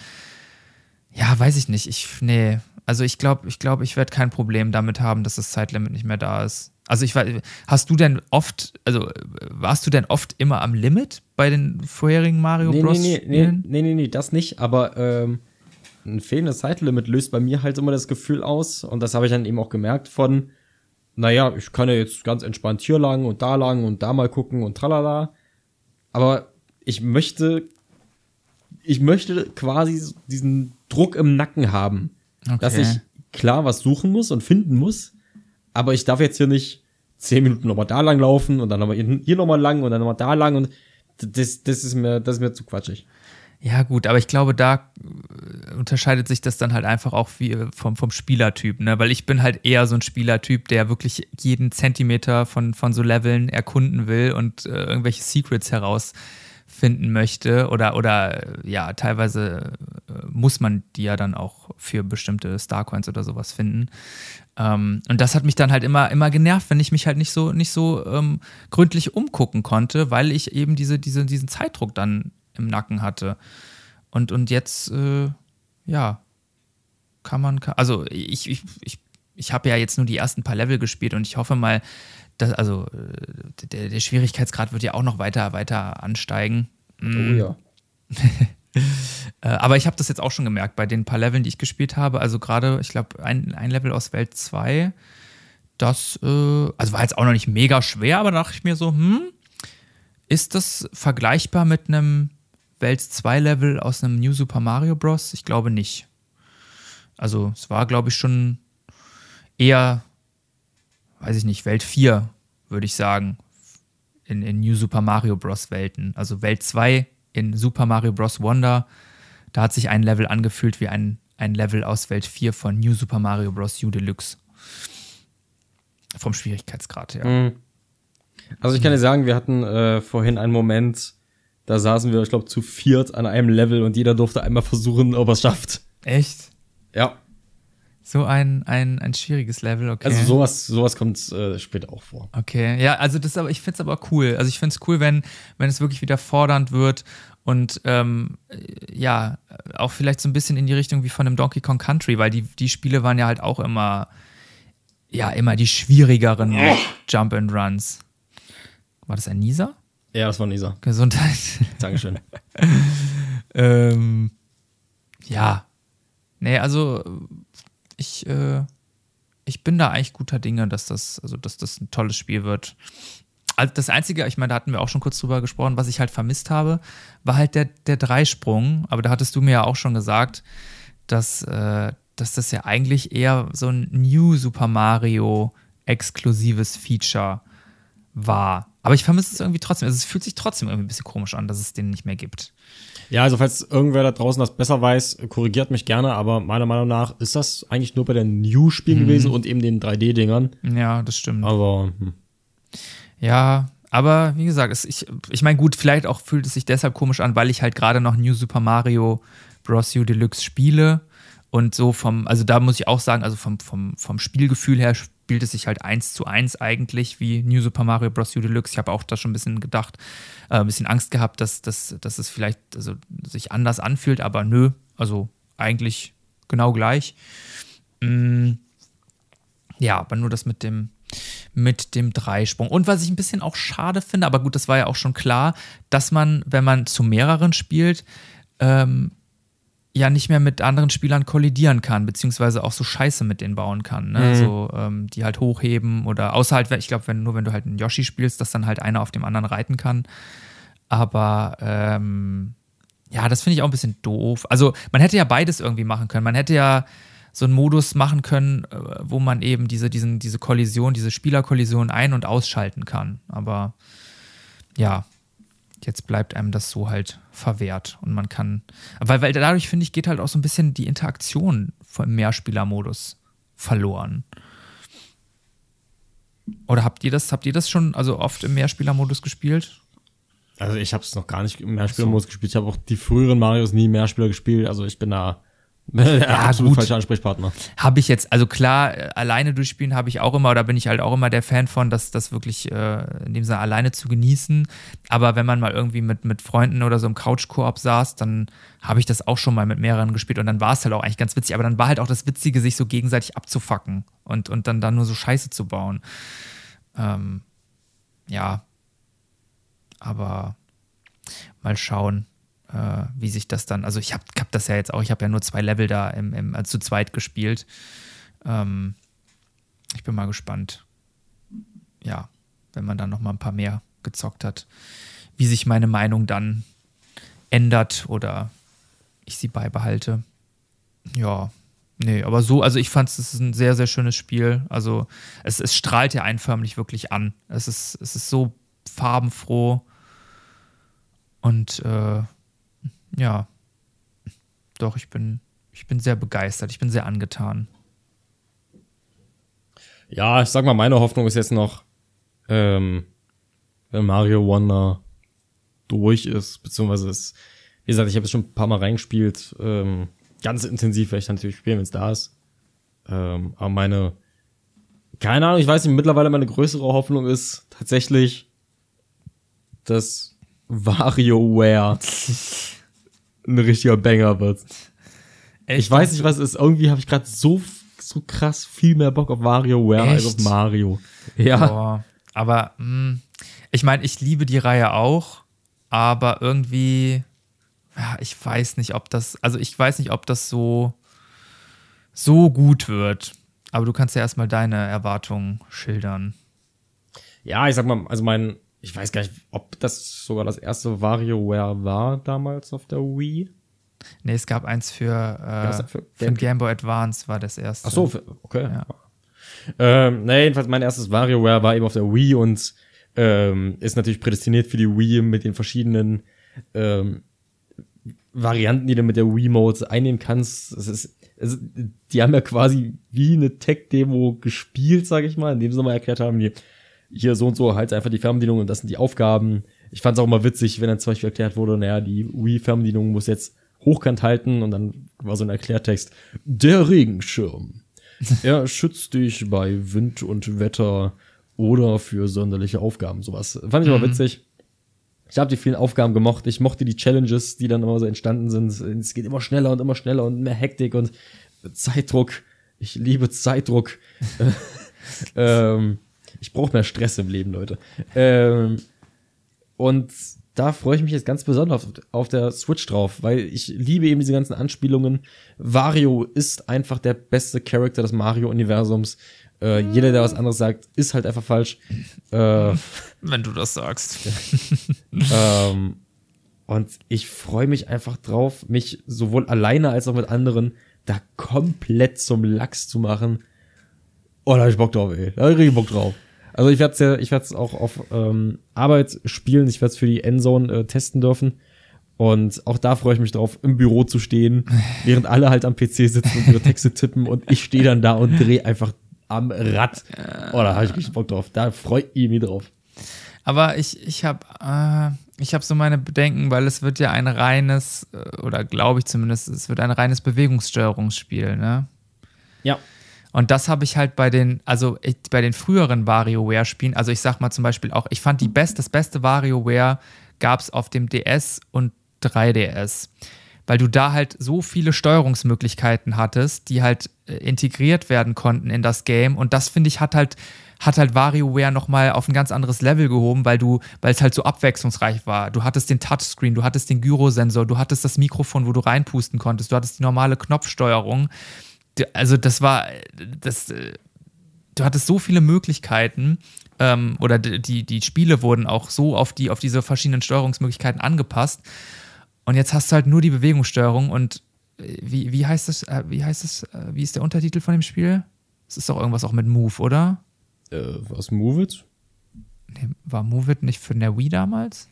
ja, weiß ich nicht. Ich, nee, also ich glaube, ich glaube, ich werde kein Problem damit haben, dass das Zeitlimit nicht mehr da ist. Also ich weiß, hast du denn oft, also warst du denn oft immer am Limit bei den vorherigen Mario nee, Bros? Nee, nee, nee, nee, nee, nee, das nicht, aber ähm, ein fehlendes Zeitlimit löst bei mir halt immer das Gefühl aus, und das habe ich dann eben auch gemerkt von, naja, ich kann ja jetzt ganz entspannt hier lang und da lang und da mal gucken und tralala. Aber ich möchte, ich möchte quasi diesen Druck im Nacken haben, okay. dass ich klar was suchen muss und finden muss, aber ich darf jetzt hier nicht zehn Minuten nochmal da lang laufen und dann nochmal hier nochmal lang und dann nochmal da lang und das, das ist mir, das ist mir zu quatschig. Ja, gut, aber ich glaube, da äh, unterscheidet sich das dann halt einfach auch wie äh, vom, vom Spielertyp, ne? Weil ich bin halt eher so ein Spielertyp, der wirklich jeden Zentimeter von, von so Leveln erkunden will und äh, irgendwelche Secrets herausfinden möchte. Oder, oder ja, teilweise äh, muss man die ja dann auch für bestimmte Starcoins oder sowas finden. Ähm, und das hat mich dann halt immer, immer genervt, wenn ich mich halt nicht so, nicht so ähm, gründlich umgucken konnte, weil ich eben diese, diese, diesen Zeitdruck dann im Nacken hatte. Und, und jetzt, äh, ja, kann man, also ich, ich, ich, ich habe ja jetzt nur die ersten paar Level gespielt und ich hoffe mal, dass, also äh, der, der Schwierigkeitsgrad wird ja auch noch weiter, weiter ansteigen. Oh mm. ja. Äh, aber ich habe das jetzt auch schon gemerkt bei den paar Leveln, die ich gespielt habe. Also gerade, ich glaube, ein, ein Level aus Welt 2, das äh, also war jetzt auch noch nicht mega schwer, aber da dachte ich mir so, hm, ist das vergleichbar mit einem Welt 2 Level aus einem New Super Mario Bros? Ich glaube nicht. Also es war, glaube ich, schon eher weiß ich nicht, Welt 4, würde ich sagen, in, in New Super Mario Bros. Welten. Also Welt 2 in Super Mario Bros. Wonder, da hat sich ein Level angefühlt wie ein, ein Level aus Welt 4 von New Super Mario Bros. U Deluxe. Vom Schwierigkeitsgrad, ja. Mhm. Also ich kann dir sagen, wir hatten äh, vorhin einen Moment, da saßen wir, ich glaube, zu viert an einem Level und jeder durfte einmal versuchen, ob er es schafft. Echt? Ja. So ein, ein, ein schwieriges Level, okay. Also sowas, sowas kommt äh, später auch vor. Okay, ja, also das aber, ich finde es aber cool. Also ich finde es cool, wenn, wenn es wirklich wieder fordernd wird und ähm, ja, auch vielleicht so ein bisschen in die Richtung wie von einem Donkey Kong Country, weil die, die Spiele waren ja halt auch immer, ja, immer die schwierigeren Jump and Runs. War das ein Nieser? Ja, das war Nisa. Gesundheit. Dankeschön. ähm, ja. Nee, also ich, äh, ich bin da eigentlich guter Dinge, dass das, also dass das ein tolles Spiel wird. Also das Einzige, ich meine, da hatten wir auch schon kurz drüber gesprochen, was ich halt vermisst habe, war halt der, der Dreisprung. Aber da hattest du mir ja auch schon gesagt, dass, äh, dass das ja eigentlich eher so ein New Super Mario exklusives Feature war. Aber ich vermisse es irgendwie trotzdem. Also es fühlt sich trotzdem irgendwie ein bisschen komisch an, dass es den nicht mehr gibt. Ja, also falls irgendwer da draußen das besser weiß, korrigiert mich gerne, aber meiner Meinung nach ist das eigentlich nur bei den New-Spielen Mhm. gewesen und eben den 3D-Dingern. Ja, das stimmt. Aber hm. Ja, aber wie gesagt, es, ich, ich meine, gut, vielleicht auch fühlt es sich deshalb komisch an, weil ich halt gerade noch New Super Mario Bros. U Deluxe spiele. Und so vom, also da muss ich auch sagen, also vom, vom, vom Spielgefühl her spielt es sich halt eins zu eins eigentlich wie New Super Mario Bros. U Deluxe. Ich habe auch da schon ein bisschen gedacht, äh, ein bisschen Angst gehabt, dass, dass, dass es vielleicht also, sich anders anfühlt, aber nö, also eigentlich genau gleich. Mm, ja, aber nur das mit dem, mit dem Dreisprung. Und was ich ein bisschen auch schade finde, aber gut, das war ja auch schon klar, dass man, wenn man zu mehreren spielt, ähm, ja nicht mehr mit anderen Spielern kollidieren kann, beziehungsweise auch so Scheiße mit denen bauen kann. Ne? Mhm. So, ähm, die halt hochheben oder außer halt, ich glaube, wenn, nur wenn du halt einen Yoshi spielst, dass dann halt einer auf dem anderen reiten kann. Aber ähm, ja, das finde ich auch ein bisschen doof. Also man hätte ja beides irgendwie machen können. Man hätte ja so einen Modus machen können, äh, wo man eben diese, diesen, diese Kollision, diese Spielerkollision ein- und ausschalten kann. Aber ja, jetzt bleibt einem das so halt verwehrt. Und man kann. Weil, weil dadurch, finde ich, geht halt auch so ein bisschen die Interaktion vom Mehrspielermodus verloren. Oder habt ihr das, habt ihr das schon also oft im Mehrspielermodus gespielt? also ich habe es noch gar nicht im Mehrspielermodus gespielt. Ich habe auch die früheren Marios nie Mehrspieler gespielt. Also ich bin da der absolut gut. falsche Ansprechpartner. Habe ich jetzt, also klar, äh, alleine durchspielen habe ich auch immer, oder bin ich halt auch immer der Fan von, dass das wirklich äh, in dem Sinne alleine zu genießen. Aber wenn man mal irgendwie mit, mit Freunden oder so im Couch-Koop saß, dann habe ich das auch schon mal mit mehreren gespielt und dann war es halt auch eigentlich ganz witzig. Aber dann war halt auch das Witzige, sich so gegenseitig abzufacken und, und dann, dann nur so Scheiße zu bauen. Ähm, ja. Aber mal schauen äh, wie sich das dann, also ich habe hab das ja jetzt auch, ich habe ja nur zwei Level da im, im, also zu zweit gespielt. Ähm, ich bin mal gespannt. Ja, wenn man dann noch mal ein paar mehr gezockt hat, wie sich meine Meinung dann ändert oder ich sie beibehalte. Ja, nee, aber so, also ich fand es ein sehr, sehr schönes Spiel. Also es, es strahlt ja einen förmlich wirklich an. Es ist, es ist so farbenfroh und äh, ja, doch, ich bin, ich bin sehr begeistert, ich bin sehr angetan. Ja, ich sag mal, meine Hoffnung ist jetzt noch, ähm, wenn Mario Wonder durch ist, beziehungsweise ist, wie gesagt, ich habe es schon ein paar Mal reingespielt, ähm, ganz intensiv werde ich dann natürlich spielen, wenn es da ist. Ähm, aber meine, keine Ahnung, ich weiß nicht, mittlerweile meine größere Hoffnung ist tatsächlich, dass WarioWare ein richtiger Banger wird. Ich weiß nicht, was es ist. Irgendwie habe ich gerade so, so krass viel mehr Bock auf WarioWare als auf Echt? Mario. Ja. Boah, aber mh, ich meine, ich liebe die Reihe auch, aber irgendwie, ja, ich weiß nicht, ob das, also ich weiß nicht, ob das so, so gut wird. Aber du kannst ja erstmal deine Erwartungen schildern. Ja, ich sag mal, also mein, ich weiß gar nicht, ob das sogar das erste WarioWare war damals auf der Wii. Nee, es gab eins für, äh, für für den Game Boy Advance war das erste. Ach so, für- okay. Ja. Ähm, naja, jedenfalls mein erstes WarioWare war eben auf der Wii und ähm, ist natürlich prädestiniert für die Wii mit den verschiedenen ähm, Varianten, die du mit der Wii-Mode einnehmen kannst. Es ist, es, die haben ja quasi wie eine Tech-Demo gespielt, sag ich mal, indem sie mal erklärt haben, die, hier so und so halt einfach die Fernbedienung und das sind die Aufgaben. Ich fand es auch mal witzig, wenn dann zum Beispiel erklärt wurde, naja, die Wii-Fernbedienung muss jetzt hochkant halten und dann war so ein Erklärtext. Der Regenschirm. Er schützt dich bei Wind und Wetter oder für sonderliche Aufgaben. Sowas fand ich aber Mhm. witzig. Ich habe die vielen Aufgaben gemocht. Ich mochte die Challenges, die dann immer so entstanden sind. Es geht immer schneller und immer schneller und mehr Hektik und Zeitdruck. Ich liebe Zeitdruck. ähm, ich brauche mehr Stress im Leben, Leute. Ähm, und da freue ich mich jetzt ganz besonders auf, auf der Switch drauf, weil ich liebe eben diese ganzen Anspielungen. Wario ist einfach der beste Charakter des Mario-Universums. Äh, jeder, der was anderes sagt, ist halt einfach falsch. Äh, Wenn du das sagst. ähm, und ich freue mich einfach drauf, mich sowohl alleine als auch mit anderen da komplett zum Lachs zu machen. Oh, da hab ich Bock drauf, ey. Da hab ich richtig Bock drauf. Also ich werde es ja, ich werde es auch auf ähm, Arbeit spielen. Ich werde es für die Endzone äh, testen dürfen. Und auch da freue ich mich drauf, im Büro zu stehen, während alle halt am PC sitzen und ihre Texte tippen und ich stehe dann da und drehe einfach am Rad. Oh, da habe ich richtig Bock drauf. Da freue ich mich drauf. Aber ich, ich habe äh, ich hab so meine Bedenken, weil es wird ja ein reines, äh, oder glaube ich zumindest, es wird ein reines Bewegungssteuerungsspiel, ne? Ja. Und das habe ich halt bei den, also ich, bei den früheren WarioWare-Spielen, also ich sag mal zum Beispiel auch, ich fand die best, das beste WarioWare gab es auf dem DS und 3DS. Weil du da halt so viele Steuerungsmöglichkeiten hattest, die halt äh, integriert werden konnten in das Game. Und das, finde ich, hat halt, hat halt WarioWare nochmal auf ein ganz anderes Level gehoben, weil du, weil es halt so abwechslungsreich war. Du hattest den Touchscreen, du hattest den Gyrosensor, du hattest das Mikrofon, wo du reinpusten konntest, du hattest die normale Knopfsteuerung also das war, das, du hattest so viele Möglichkeiten ähm, oder die, die Spiele wurden auch so auf, die, auf diese verschiedenen Steuerungsmöglichkeiten angepasst. Und jetzt hast du halt nur die Bewegungssteuerung und wie, wie heißt das, äh, wie heißt das, äh, wie ist der Untertitel von dem Spiel? Es ist doch irgendwas auch mit Move, oder? Äh, was Move It? Nee, war Move It nicht von der Wii damals?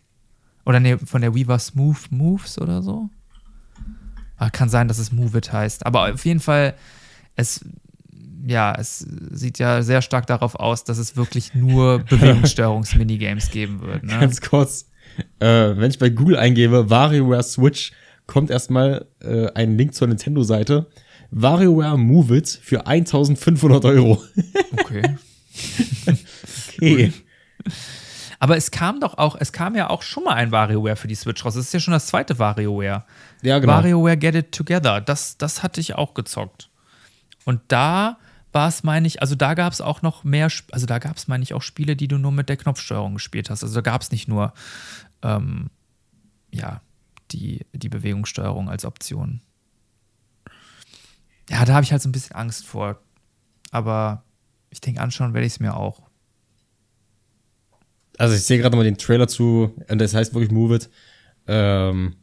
Oder nee, von der Wii war Smooth Moves oder so? Ah, kann sein, dass es Move It heißt. Aber auf jeden Fall, es, ja, es sieht ja sehr stark darauf aus, dass es wirklich nur Bewegungssteuerungs-Minigames geben wird. Ne? Ganz kurz. Äh, wenn ich bei Google eingebe, WarioWare Switch, kommt erstmal äh, ein Link zur Nintendo-Seite. WarioWare Move It für 1500 Euro. Okay. okay. Aber es kam doch auch, es kam ja auch schon mal ein WarioWare für die Switch raus. Das ist ja schon das zweite WarioWare. Ja, genau. WarioWare Get It Together, das, das hatte ich auch gezockt. Und da war es, meine ich, also da gab es auch noch mehr, also da gab es, meine ich, auch Spiele, die du nur mit der Knopfsteuerung gespielt hast. Also da gab es nicht nur, ähm, ja, die, die Bewegungssteuerung als Option. Ja, da habe ich halt so ein bisschen Angst vor. Aber ich denke, anschauen werde ich es mir auch. Also ich sehe gerade mal den Trailer zu, und das heißt wirklich Move It. Ähm,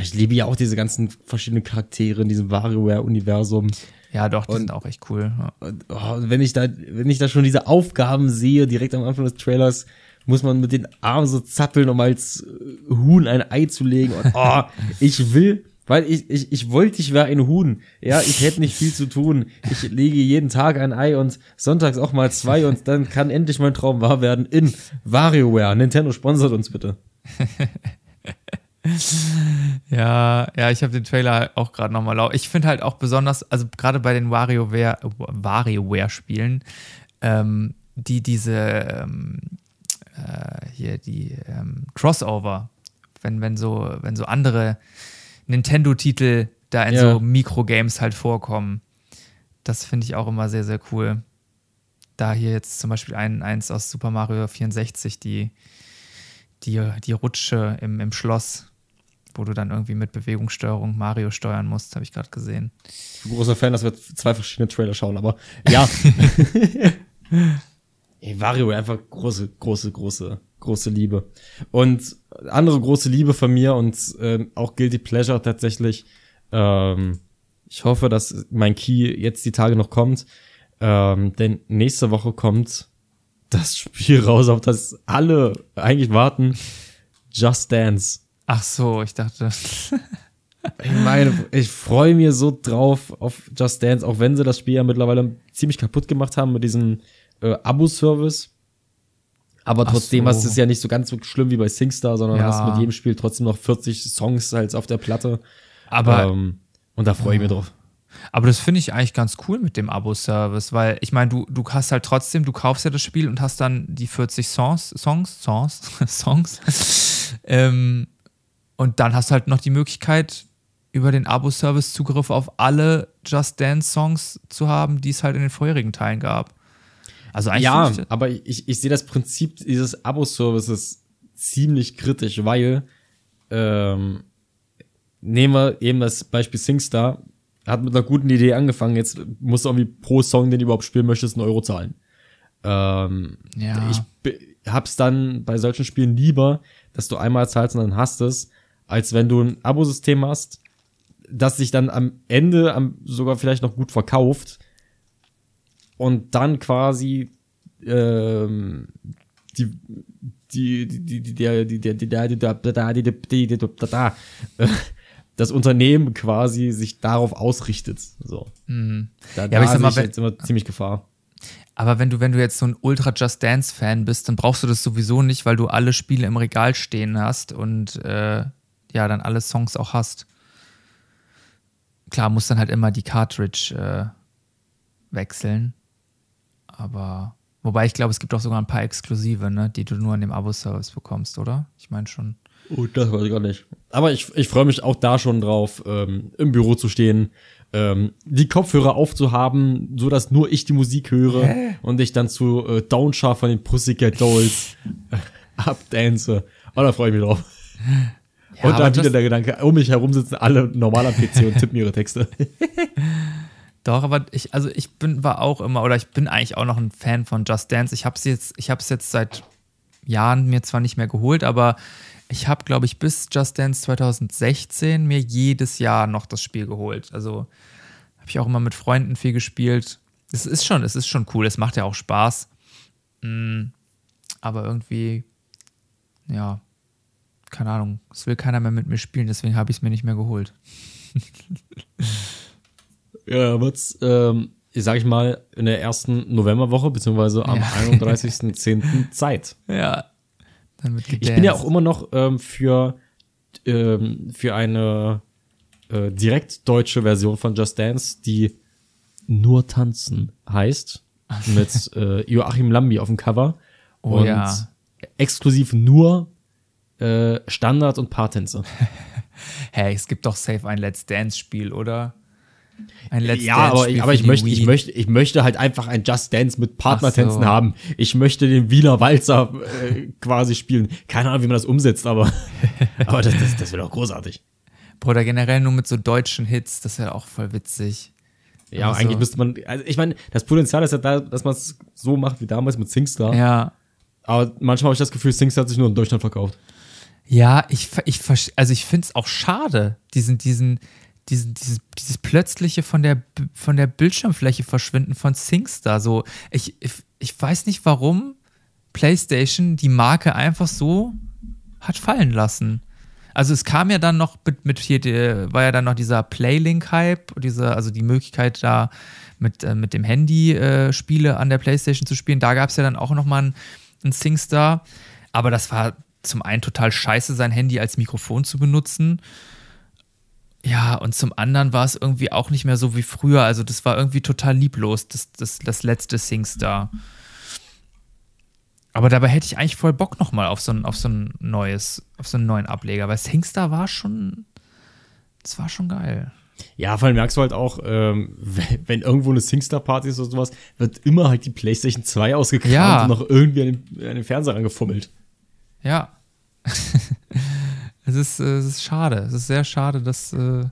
ich liebe ja auch diese ganzen verschiedenen Charaktere in diesem WarioWare-Universum. Ja, doch, die Und- sind auch echt cool. Ja. Und, oh, wenn ich da, wenn ich da schon diese Aufgaben sehe, direkt am Anfang des Trailers, muss man mit den Armen so zappeln, um als Huhn ein Ei zu legen. Und oh, ich will, weil ich, ich, ich wollte, ich wäre ein Huhn. Ja, ich hätte nicht viel zu tun. Ich lege jeden Tag ein Ei und sonntags auch mal zwei und dann kann endlich mein Traum wahr werden in WarioWare. Nintendo sponsert uns bitte. Ja, ja, ich habe den Trailer auch gerade nochmal lau. Ich finde halt auch besonders, also gerade bei den WarioWare, WarioWare-Spielen, ähm, die diese ähm, äh, hier die ähm, Crossover, wenn, wenn so, wenn so andere Nintendo-Titel da in Ja. so Mikrogames halt vorkommen. Das finde ich auch immer sehr, sehr cool. Da hier jetzt zum Beispiel ein, eins aus Super Mario 64, die, die, die Rutsche im, im Schloss, wo du dann irgendwie mit Bewegungssteuerung Mario steuern musst, habe ich gerade gesehen. Ich bin großer Fan, dass wir zwei verschiedene Trailer schauen, aber ja. Ey, WarioWare einfach große, große, große, große Liebe. Und andere große Liebe von mir und ähm, auch Guilty Pleasure tatsächlich. Ähm, ich hoffe, dass mein Key jetzt die Tage noch kommt. Ähm, denn nächste Woche kommt das Spiel raus, auf das alle eigentlich warten. Just Dance. Ach so, ich dachte. Ich meine, ich freue mich so drauf auf Just Dance, auch wenn sie das Spiel ja mittlerweile ziemlich kaputt gemacht haben mit diesem äh, Abo-Service. Aber Ach trotzdem so. ist es ja nicht so ganz so schlimm wie bei SingStar, sondern Ja. hast mit jedem Spiel trotzdem noch 40 Songs halt auf der Platte. Aber, ähm, und da freue ich mich drauf. aber das finde ich eigentlich ganz cool mit dem Abo-Service, weil ich meine, du, du hast halt trotzdem, du kaufst ja das Spiel und hast dann die 40 Songs, Songs, Songs, Songs. ähm, und dann hast du halt noch die Möglichkeit, über den Abo-Service Zugriff auf alle Just Dance-Songs zu haben, die es halt in den vorherigen Teilen gab. Also eigentlich Ja, ich- aber ich, ich sehe das Prinzip dieses Abo-Services ziemlich kritisch, weil ähm, nehmen wir eben das Beispiel SingStar, hat mit einer guten Idee angefangen, jetzt musst du irgendwie pro Song, den du überhaupt spielen möchtest, einen Euro zahlen. Ähm, Ja. Ich hab's dann bei solchen Spielen lieber, dass du einmal zahlst und dann hast es, als wenn du ein Abosystem hast, das sich dann am Ende am, sogar vielleicht noch gut verkauft und dann quasi ähm, die das Unternehmen quasi sich darauf ausrichtet. So. Mhm. Da, ja, aber ich sag mal, wenn, jetzt immer ziemlich Gefahr. Aber wenn du, wenn du jetzt so ein Ultra Just Dance-Fan bist, dann brauchst du das sowieso nicht, weil du alle Spiele im Regal stehen hast und äh, ja, dann alle Songs auch hast. Klar, musst dann halt immer die Cartridge äh, wechseln. Aber wobei ich glaube, es gibt auch sogar ein paar Exklusive, ne, die du nur an dem Abo-Service bekommst, oder? Ich meine schon. Oh, das weiß ich gar nicht. Aber ich, ich freue mich auch da schon drauf, ähm, im Büro zu stehen, ähm, die Kopfhörer aufzuhaben, so dass nur ich die Musik höre und ich dann zu äh, Downshaw von den Pussycat Dolls äh, abdance. Oh, da freue ich mich drauf. Ja, und dann wieder der Gedanke, um mich herum sitzen alle normal am PC und tippen ihre Texte. Doch, aber ich, also ich bin, war auch immer, oder ich bin eigentlich auch noch ein Fan von Just Dance. Ich habe es jetzt, ich habe es jetzt seit Jahren mir zwar nicht mehr geholt, aber ich habe, glaube ich, bis Just Dance 2016 mir jedes Jahr noch das Spiel geholt. Also habe ich auch immer mit Freunden viel gespielt. Es ist schon, es ist schon cool. Es macht ja auch Spaß. Mm, aber irgendwie, ja, keine Ahnung. Es will keiner mehr mit mir spielen, deswegen habe ich es mir nicht mehr geholt. ja, wird's, ähm, sag ich mal, in der ersten Novemberwoche, beziehungsweise am Ja. 31.10. Zeit. Ja. Dann wird Ich bin ja auch immer noch ähm, für, ähm, für eine äh, direkt deutsche Version von Just Dance, die nur tanzen heißt, mit äh, Joachim Lambi auf dem Cover. Oh und ja. exklusiv nur äh, Standard- und Paartänze. Hey, es gibt doch safe ein Let's Dance-Spiel, oder? Ein Let's ja, aber, Dance-Spiel ich- aber ich möchte, ich möchte, ich möchte halt einfach ein Just Dance mit Partnertänzen so. haben. Ich möchte den Wiener Walzer äh, quasi spielen. Keine Ahnung, wie man das umsetzt, aber, aber das, das, das wäre doch großartig. Oder generell nur mit so deutschen Hits, das wäre auch voll witzig. Ja, Also- eigentlich müsste man, also ich meine, das Potenzial ist ja da, dass man es so macht wie damals mit SingStar. Ja. Aber manchmal habe ich das Gefühl, SingStar hat sich nur in Deutschland verkauft. Ja, ich, ich, also ich finde es auch schade, diesen, diesen, diesen, dieses, dieses plötzliche von der, von der Bildschirmfläche verschwinden von SingStar. So, ich, ich, ich weiß nicht, warum PlayStation die Marke einfach so hat fallen lassen. Also es kam ja dann noch mit, mit hier, war ja dann noch dieser Playlink-Hype, diese, also die Möglichkeit da mit, äh, mit dem Handy äh, Spiele an der Playstation zu spielen. Da gab es ja dann auch noch mal ein, ein SingStar. Aber das war zum einen total scheiße, sein Handy als Mikrofon zu benutzen. Ja, und zum anderen war es irgendwie auch nicht mehr so wie früher. Also das war irgendwie total lieblos, das, das, das letzte SingStar. Aber dabei hätte ich eigentlich voll Bock nochmal auf so ein, auf so ein neues, auf so einen neuen Ableger, weil SingStar war schon, das war schon geil. Ja, vor allem merkst du halt auch, ähm, wenn, wenn irgendwo eine SingStar-Party ist oder sowas, wird immer halt die PlayStation 2 ausgekramt Ja. und noch irgendwie an den, an den Fernseher angefummelt. Ja. es, ist, äh, es ist schade. Es ist sehr schade, dass, äh,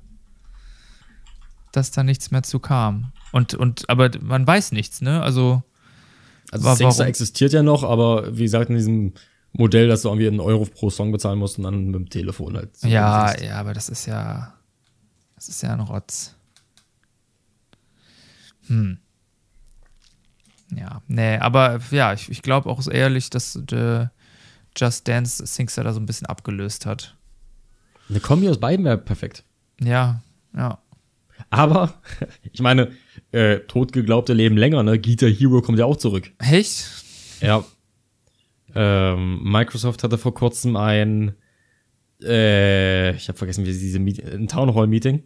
dass da nichts mehr zu kam. Und, und, aber man weiß nichts, ne? Also, Also Wa- SingStar existiert ja noch, aber wie gesagt, in diesem Modell, dass du irgendwie einen Euro pro Song bezahlen musst und dann mit dem Telefon halt. so ja, ja, aber das ist ja, das ist ja ein Rotz. Hm. Ja, nee, aber ja, ich, ich glaube auch ehrlich, dass der Just Dance Singstar da so ein bisschen abgelöst hat. Eine Kombi aus beiden wäre perfekt. Ja, ja. Aber, ich meine, äh, totgeglaubte leben länger, ne? Guitar Hero kommt ja auch zurück. Echt? Ja. Ähm, Microsoft hatte vor kurzem ein, äh, ich habe vergessen, wie sie diese Meet ein Town Hall Meeting.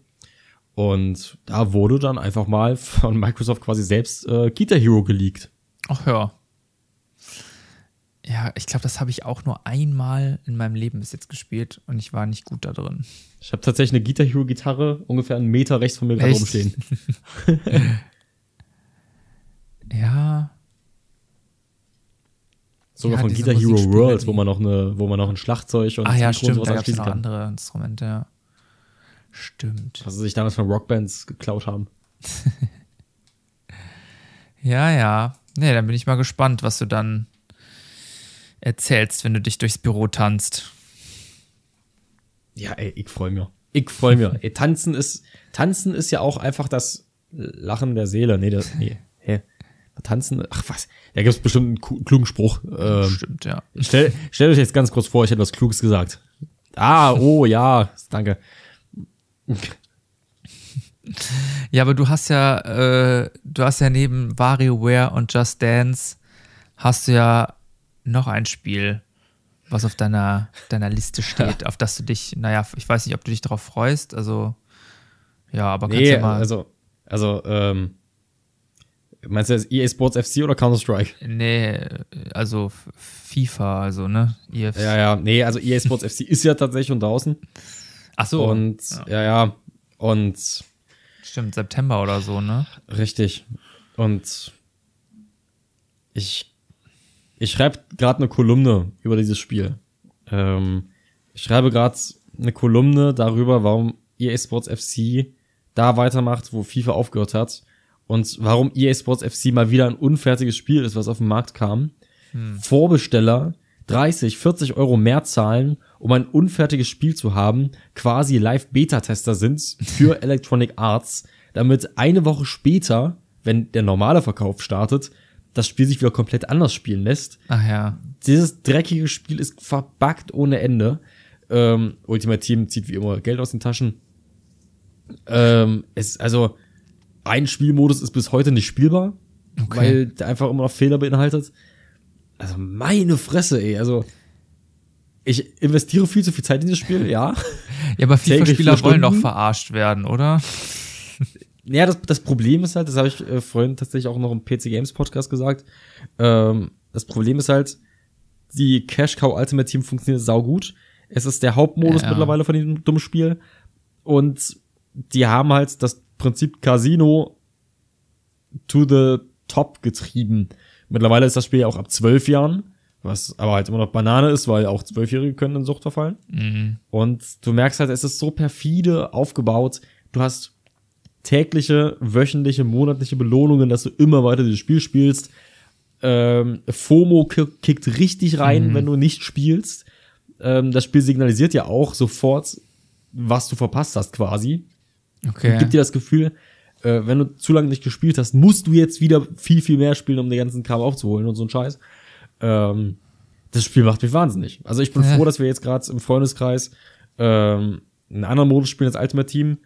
Und da wurde dann einfach mal von Microsoft quasi selbst äh, Guitar Hero geleakt. Ach ja. Ja, ich glaube, das habe ich auch nur einmal in meinem Leben bis jetzt gespielt und ich war nicht gut da drin. Ich habe tatsächlich eine Guitar Hero Gitarre ungefähr einen Meter rechts von mir gerade rumstehen. Ja, Sogar Ja, von Guitar Hero Worlds, wo man noch eine, wo man noch ein Schlagzeug und ah ja, stimmt, sowas da gab es anschließen noch andere Instrumente, ja. Stimmt. Was sie sich damals von Rockbands geklaut haben. Ja, ja. Nee, dann bin ich mal gespannt, was du dann erzählst, wenn du dich durchs Büro tanzt. Ja, ey, ich freu mich. Ich freu mich. ey, tanzen ist, tanzen ist ja auch einfach das Lachen der Seele. Nee, das, nee, hä? Tanzen, ach was, da gibt's bestimmt einen klugen Spruch. Ähm, Stimmt, ja. stell, stell euch jetzt ganz kurz vor, ich hätte was Kluges gesagt. Ah, oh, ja, danke. Ja, aber du hast ja, äh, du hast ja neben WarioWare und Just Dance hast du ja noch ein Spiel, was auf deiner, deiner Liste steht, auf das du dich, naja, ich weiß nicht, ob du dich darauf freust, also ja, aber kannst Nee, ja mal. also, also, ähm, meinst du jetzt EA Sports FC oder Counter-Strike? nee, also FIFA, also, ne? EF Ja, ja, nee, also EA Sports FC ist ja tatsächlich schon draußen. Ach so, Und, ja, ja, und stimmt, September oder so, ne? Richtig. Und ich, ich schreibe gerade eine Kolumne über dieses Spiel. Ähm, ich schreibe gerade eine Kolumne darüber, warum EA Sports FC da weitermacht, wo FIFA aufgehört hat. Und warum EA Sports FC mal wieder ein unfertiges Spiel ist, was auf den Markt kam. Vorbesteller 30, 40 Euro mehr zahlen, um ein unfertiges Spiel zu haben, quasi Live-Beta-Tester sind für Electronic Arts, damit eine Woche später, wenn der normale Verkauf startet, das Spiel sich wieder komplett anders spielen lässt. Ach ja. Dieses dreckige Spiel ist verbuggt ohne Ende. Ähm, Ultimate Team zieht wie immer Geld aus den Taschen. Ähm, es, also, ein Spielmodus ist bis heute nicht spielbar, Okay. weil der einfach immer noch Fehler beinhaltet. Also, meine Fresse, ey. Also, ich investiere viel zu viel Zeit in dieses Spiel, ja. Ja, aber FIFA-Spieler vier wollen doch verarscht werden, oder? Ja, das, das Problem ist halt, das habe ich äh, vorhin tatsächlich auch noch im PC Games Podcast gesagt. Ähm, das Problem ist halt, die Cash Cow Ultimate Team funktioniert saugut. Es ist der Hauptmodus Ja. mittlerweile von diesem dummen Spiel. Und die haben halt das Prinzip Casino to the top getrieben. Mittlerweile ist das Spiel ja auch ab zwölf Jahren, was aber halt immer noch Banane ist, weil auch Zwölfjährige können in Sucht verfallen. Mhm. Und du merkst halt, es ist so perfide aufgebaut. Du hast tägliche, wöchentliche, monatliche Belohnungen, dass du immer weiter dieses Spiel spielst. Ähm, FOMO ki- kickt richtig rein, wenn du nicht spielst. Ähm, das Spiel signalisiert ja auch sofort, was du verpasst hast quasi. Okay. Und gibt dir das Gefühl, äh, wenn du zu lange nicht gespielt hast, musst du jetzt wieder viel, viel mehr spielen, um den ganzen Kram aufzuholen und so ein Scheiß. Ähm, das Spiel macht mich wahnsinnig. Also ich bin Ja. froh, dass wir jetzt gerade im Freundeskreis ähm, einen anderen Modus spielen als Ultimate Team,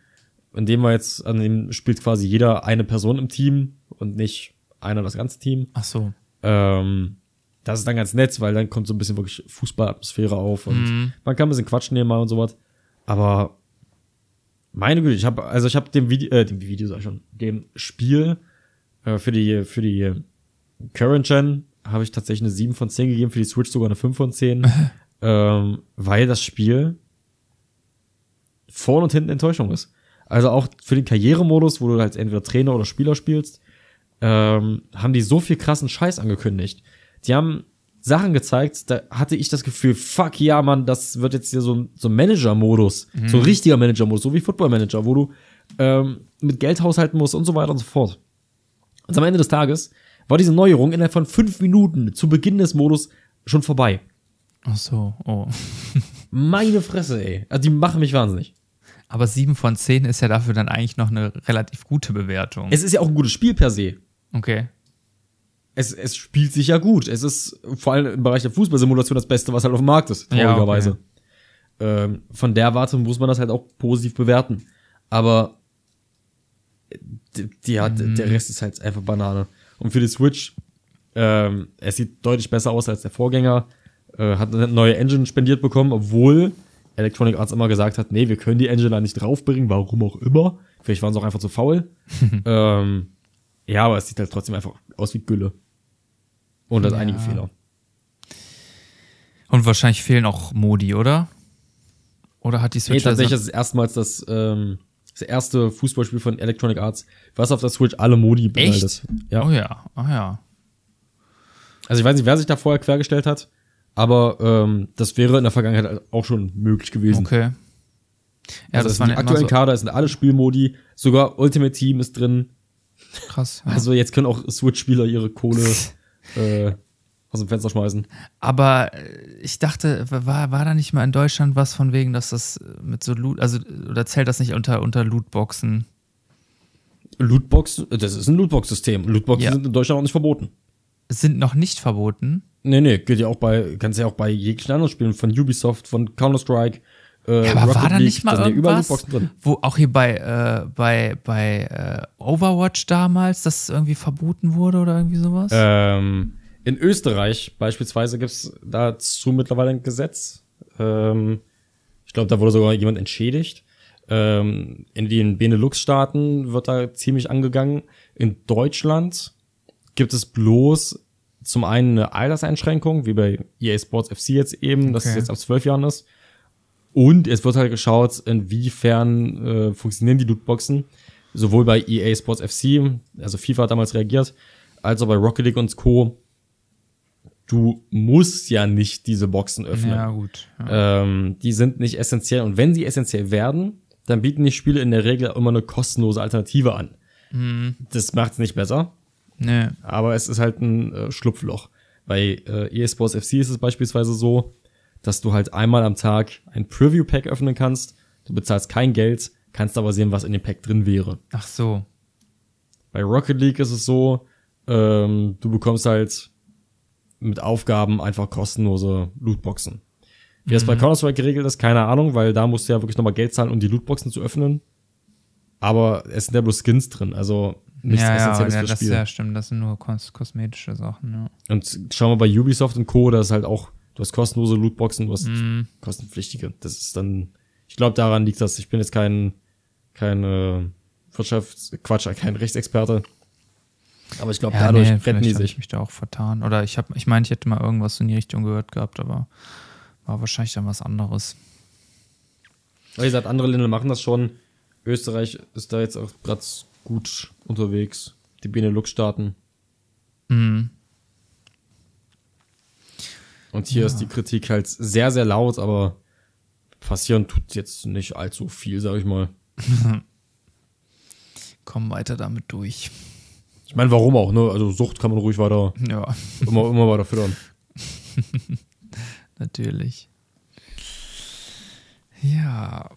in dem wir jetzt, an dem spielt quasi jeder eine Person im Team und nicht einer das ganze Team. Ach so. Ähm, das ist dann ganz nett, weil dann kommt so ein bisschen wirklich Fußballatmosphäre auf und Mhm. man kann ein bisschen quatschen hier mal und sowas. Aber meine Güte, ich habe also ich habe dem Video, äh, dem Video sag ich schon, dem Spiel äh, für die für die Current Gen habe ich tatsächlich eine 7 von 10 gegeben, für die Switch sogar eine 5 von 10, ähm, weil das Spiel vorne und hinten Enttäuschung ist. Also auch für den Karrieremodus, wo du halt entweder Trainer oder Spieler spielst, ähm, haben die so viel krassen Scheiß angekündigt. Die haben Sachen gezeigt, da hatte ich das Gefühl, fuck ja, Mann, das wird jetzt hier so, ein- so Manager-Modus, so ein richtiger Manager-Modus, so wie Football-Manager, wo du ähm, mit Geld haushalten musst und so weiter und so fort. Und am Ende des Tages war diese Neuerung innerhalb von fünf Minuten zu Beginn des Modus schon vorbei. Ach so. Oh. Meine Fresse, ey. Also die machen mich wahnsinnig. Aber 7 von 10 ist ja dafür dann eigentlich noch eine relativ gute Bewertung. Es ist ja auch ein gutes Spiel per se. okay. es, es spielt sich ja gut. Es ist vor allem im Bereich der Fußballsimulation das Beste, was halt auf dem Markt ist, traurigerweise. Ja, ähm, von der Warte muss man das halt auch positiv bewerten. Aber hat, Mhm. der Rest ist halt einfach Banane. Und für die Switch, ähm, es sieht deutlich besser aus als der Vorgänger. Äh, hat eine neue Engine spendiert bekommen, obwohl Electronic Arts immer gesagt hat, nee, wir können die Engine da nicht draufbringen, warum auch immer. Vielleicht waren sie auch einfach zu faul. ähm, ja, aber es sieht halt trotzdem einfach aus wie Gülle. Und hat Ja. einige Fehler. Und wahrscheinlich fehlen auch Modi, oder? Oder hat die Nee, Switch tatsächlich also- ist es erstmals das, ähm, das erste Fußballspiel von Electronic Arts, was auf der Switch alle Modi beinhaltet. Ja. Oh ja, oh ja. Also ich weiß nicht, wer sich da vorher quergestellt hat, aber ähm, das wäre in der Vergangenheit auch schon möglich gewesen. Okay. Ja, also das das war die aktuellen Kader sind alle Spielmodi, sogar Ultimate Team ist drin. krass. Ja. Also jetzt können auch Switch-Spieler ihre Kohle äh, aus dem Fenster schmeißen. Aber äh, ich dachte, war, war da nicht mal in Deutschland was von wegen, dass das mit so Loot, also, oder zählt das nicht unter, unter Lootboxen? Lootbox, das ist ein Lootbox-System. Lootboxen Ja. sind in Deutschland auch nicht verboten. Sind noch nicht verboten. Nee, nee, geht ja auch bei, kannst ja auch bei jeglichen anderen Spielen von Ubisoft, von Counter-Strike. Äh, Ja, aber Rocket war da League, nicht mal ja überall irgendwas, wo auch hier bei, äh, bei, bei äh, Overwatch damals, das irgendwie verboten wurde oder irgendwie sowas? Ähm, in Österreich beispielsweise gibt's dazu mittlerweile ein Gesetz. Ähm, ich glaube, da wurde sogar jemand entschädigt. Ähm, in den Benelux-Staaten wird da ziemlich angegangen. In Deutschland gibt es bloß zum einen eine Alterseinschränkung, wie bei EA Sports FC jetzt eben, dass es Okay. jetzt ab zwölf Jahren ist. Und es wird halt geschaut, inwiefern äh, funktionieren die Lootboxen. Sowohl bei EA Sports FC, also FIFA hat damals reagiert, als auch bei Rocket League und Co. Du musst ja nicht diese Boxen öffnen. ja, gut. Ja. Ähm, die sind nicht essentiell. Und wenn sie essentiell werden, dann bieten die Spiele in der Regel immer eine kostenlose Alternative an. Mhm. Das macht es nicht besser, Nee. aber es ist halt ein äh, Schlupfloch. Bei äh, EA Sports FC ist es beispielsweise so, dass du halt einmal am Tag ein Preview-Pack öffnen kannst. Du bezahlst kein Geld, kannst aber sehen, was in dem Pack drin wäre. Ach so. Bei Rocket League ist es so, ähm, du bekommst halt mit Aufgaben einfach kostenlose Lootboxen. Wie das bei Counter-Strike geregelt ist, keine Ahnung, weil da musst du ja wirklich nochmal Geld zahlen, um die Lootboxen zu öffnen. Aber es sind ja bloß Skins drin, also nichts ja, Essentielles ja, fürs das Spiel. ja stimmt, das sind nur kos kosmetische Sachen, ja. Und schauen wir bei Ubisoft und Co., da ist halt auch, du hast kostenlose Lootboxen, du hast Mhm. kostenpflichtige. Das ist dann, ich glaube, daran liegt das. Ich bin jetzt kein, kein äh, Wirtschafts-, Quatsch, kein Rechtsexperte. Aber ich glaube, Ja, dadurch nee, retten die sich. ich mich da auch vertan. Oder ich habe, ich meine, ich hätte mal irgendwas in die Richtung gehört gehabt, aber war wahrscheinlich dann was anderes. Wie gesagt, andere Länder machen das schon. Österreich ist da jetzt auch gerade gut unterwegs. Die Benelux-Staaten. Mhm. Und hier ist die Kritik halt sehr, sehr laut, aber passieren tut jetzt nicht allzu viel, sag ich mal. Komm weiter damit durch. Ich meine, warum auch, ne? Also Sucht kann man ruhig weiter, Ja, immer, immer weiter füttern. natürlich. Ja.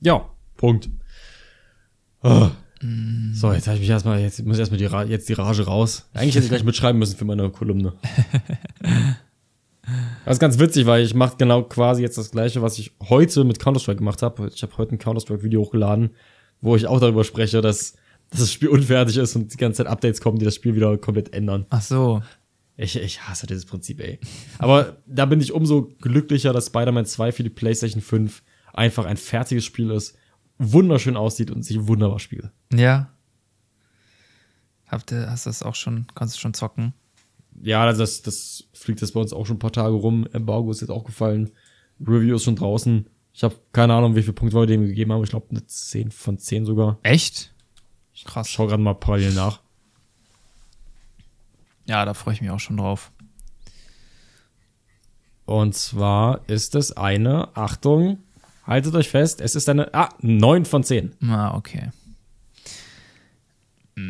Ja, Punkt. Ah. So, jetzt habe ich mich erstmal, jetzt muss ich erstmal die, Ra jetzt die Rage raus. Eigentlich hätte ich gleich mitschreiben müssen für meine Kolumne. Das ist ganz witzig, weil ich mache genau quasi jetzt das gleiche, was ich heute mit Counter-Strike gemacht habe. Ich habe heute ein Counter-Strike-Video hochgeladen, wo ich auch darüber spreche, dass, dass das Spiel unfertig ist und die ganze Zeit Updates kommen, die das Spiel wieder komplett ändern. Ach so. Ich, ich hasse dieses Prinzip, ey. Aber da bin ich umso glücklicher, dass Spider-Man 2 für die PlayStation 5 einfach ein fertiges Spiel ist, wunderschön aussieht und sich wunderbar spielt. Ja. Habt ihr, hast du das auch schon, kannst du schon zocken? Ja, das, das fliegt jetzt bei uns auch schon ein paar Tage rum. Embargo ist jetzt auch gefallen. Review ist schon draußen. Ich habe keine Ahnung, wie viele Punkte wir dem gegeben haben. Ich glaube, eine 10 von 10 sogar. Echt? Ich Krass. schau gerade mal parallel nach. Ja, da freue ich mich auch schon drauf. Und zwar ist es eine, Achtung, haltet euch fest, es ist eine, ah, 9 von 10. Ah, okay.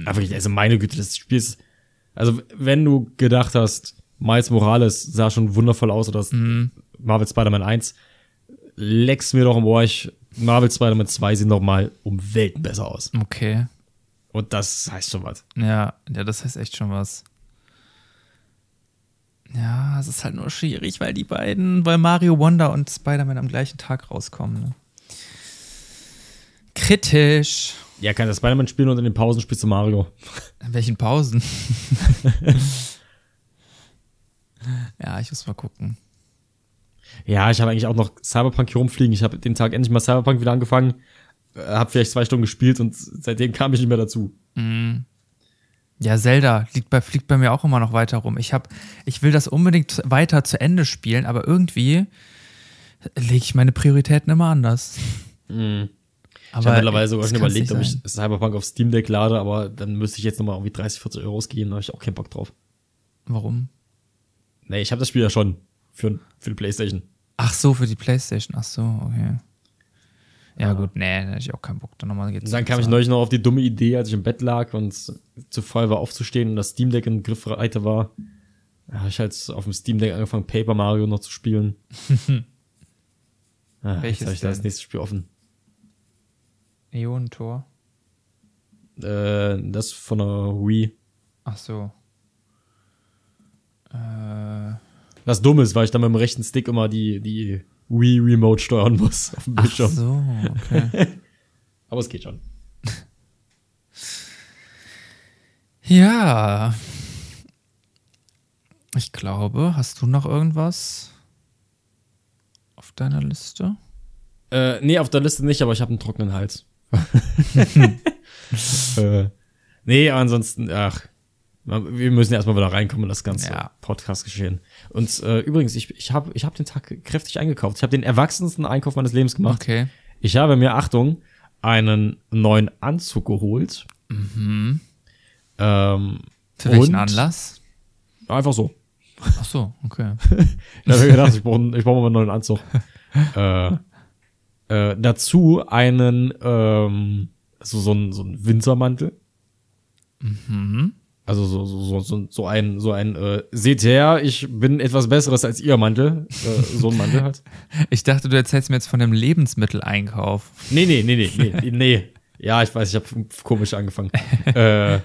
Aber wirklich, also meine Güte, das Spiel ist. Also, wenn du gedacht hast, Miles Morales sah schon wundervoll aus oder das Marvel Spider-Man 1, leck's mir doch im Ohr. Ich, Marvel Spider-Man 2 sieht noch mal um Welten besser aus. Okay. Und das heißt schon was. Ja, ja, das heißt echt schon was. Ja, es ist halt nur schwierig, weil die beiden, weil Mario Wonder und Spider-Man am gleichen Tag rauskommen. Ne? Kritisch. Ja, kann das Spider-Man spielen und in den Pausen spielst du Mario. In welchen Pausen? ja, ich muss mal gucken. Ja, ich habe eigentlich auch noch Cyberpunk hier rumfliegen. Ich habe den Tag endlich mal Cyberpunk wieder angefangen, äh, habe vielleicht zwei Stunden gespielt und seitdem kam ich nicht mehr dazu. Mhm. Ja, Zelda liegt bei, fliegt bei mir auch immer noch weiter rum. Ich, hab, ich will das unbedingt weiter zu Ende spielen, aber irgendwie lege ich meine Prioritäten immer anders. Mhm. Aber ich habe mittlerweile sogar schon überlegt, ob ich Cyberpunk auf Steam Deck lade, aber dann müsste ich jetzt nochmal irgendwie 30, 40 Euro ausgeben, da habe ich auch keinen Bock drauf. Warum? Nee, ich habe das Spiel ja schon für, für die Playstation. Ach so, für die Playstation. Ach so, okay. Ja, gut, nee, da hätte ich auch keinen Bock. Dann, nochmal dann kam ich neulich noch auf die dumme Idee, als ich im Bett lag und zu voll war aufzustehen und das Steam Deck in Griffweite war. Da habe ich halt auf dem Steam Deck angefangen, Paper Mario noch zu spielen. ah, Welches jetzt habe ich da das nächste Spiel offen. Ionentor? Äh, das von der Wii. Ach so. Äh. Was dumm ist, weil ich dann mit dem rechten Stick immer die, die Wii Remote steuern muss auf dem Bildschirm. Ach so, okay. Aber es geht schon. Ja. Ich glaube, hast du noch irgendwas auf deiner Liste? Äh, nee, auf der Liste nicht, aber ich habe einen trockenen Hals. äh, nee, ansonsten, ach, wir müssen erstmal wieder reinkommen in das ganze ja. Podcast-Geschehen. Und äh, übrigens, ich, ich habe ich hab den Tag kräftig eingekauft. Ich habe den erwachsensten Einkauf meines Lebens gemacht. Okay. Ich habe mir, Achtung, einen neuen Anzug geholt. Mhm. Ähm, Für welchen Anlass? Einfach so. Ach so, okay. ich habe mir gedacht, ich brauche ich brauch mal einen neuen Anzug. äh, äh, dazu einen, ähm, so, so, ein, so ein Wintermantel. Mhm. Also so, so, so, so ein, so ein, äh, seht her, ich bin etwas Besseres als ihr Mantel. Äh, so ein Mantel halt. Ich dachte, du erzählst mir jetzt von dem Lebensmitteleinkauf. Nee, nee, nee, nee, nee, nee. Ja, ich weiß, ich habe komisch angefangen. äh,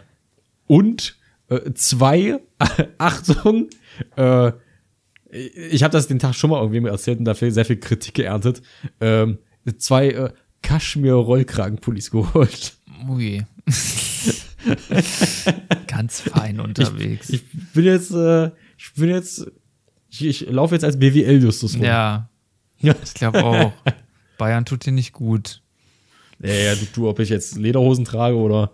und äh, zwei, Achtung, äh, ich habe das den Tag schon mal irgendwie erzählt und dafür sehr viel Kritik geerntet. Ähm, zwei äh, Kaschmir-Rollkragenpullis geholt. Ui. Ganz fein unterwegs. Ich, ich bin jetzt, äh, ich bin jetzt, ich, ich laufe jetzt als BWL-Justus rum. Ja. ja. Ich glaube auch. Bayern tut dir nicht gut. Ja, ja, du, du, ob ich jetzt Lederhosen trage oder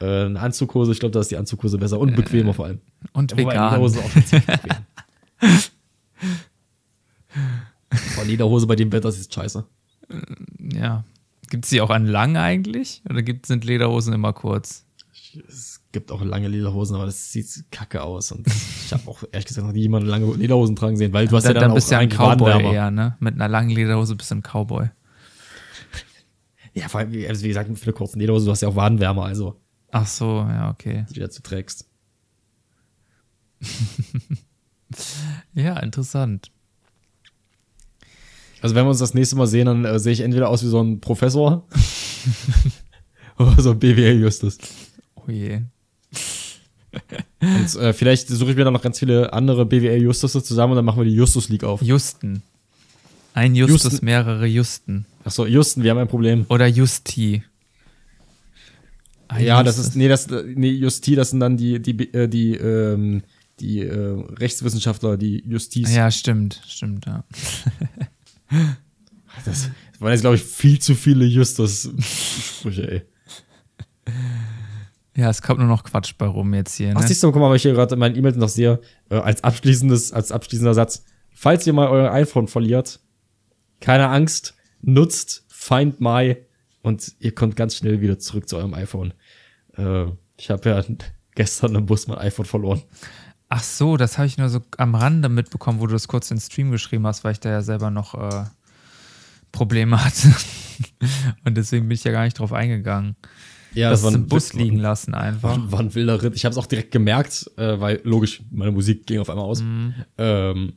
äh, eine Anzughose, ich glaube, da ist die Anzughose besser und bequemer vor allem. Und ja, vegan. Lederhose auch. Aber Lederhose bei dem Wetter ist scheiße. Ja. Gibt es die auch an lang eigentlich? Oder gibt, sind Lederhosen immer kurz? Es gibt auch lange Lederhosen, aber das sieht kacke aus. Und ich habe auch ehrlich gesagt noch nie jemanden lange Lederhosen tragen sehen, weil du hast da, ja dann, dann bist auch ja ein Cowboy eher, ne? Mit einer langen Lederhose bist du ein Cowboy. Ja, vor allem, also wie gesagt, für eine kurze Lederhose, du hast ja auch Wadenwärmer, also. Ach so, ja, okay. Die du dazu trägst. ja, interessant. Also wenn wir uns das nächste Mal sehen, dann äh, sehe ich entweder aus wie so ein Professor oder so ein BWL-Justus. Oh je. Und äh, vielleicht suche ich mir dann noch ganz viele andere BWL-Justus zusammen und dann machen wir die Justus League auf. Justen. Ein Justus, Justen. mehrere Justen. Achso, Justen, wir haben ein Problem. Oder Justi. Ein ja, Justus. das ist, nee, das, nee, Justi, das sind dann die, die, äh, die, ähm, die äh, Rechtswissenschaftler, die Justiz. Ja, stimmt, stimmt, ja. das, das waren jetzt, glaube ich, viel zu viele Justus-Sprüche, ey. Ja, es kommt nur noch Quatsch bei rum jetzt hier. Ne? Ach, siehst du, guck mal, weil ich hier gerade in meinen E-Mails noch sehe, äh, als abschließendes, als abschließender Satz. Falls ihr mal euer iPhone verliert, keine Angst, nutzt Find My und ihr kommt ganz schnell wieder zurück zu eurem iPhone. Äh, ich habe ja gestern im Bus mein iPhone verloren. Ach so, das habe ich nur so am Rande mitbekommen, wo du das kurz in den Stream geschrieben hast, weil ich da ja selber noch äh, Probleme hatte. und deswegen bin ich ja gar nicht drauf eingegangen. Ja, das, das war ein Bus liegen lassen einfach. War, ein wilder Ritt. Ich habe es auch direkt gemerkt, äh, weil logisch, meine Musik ging auf einmal aus. Mhm. Ähm,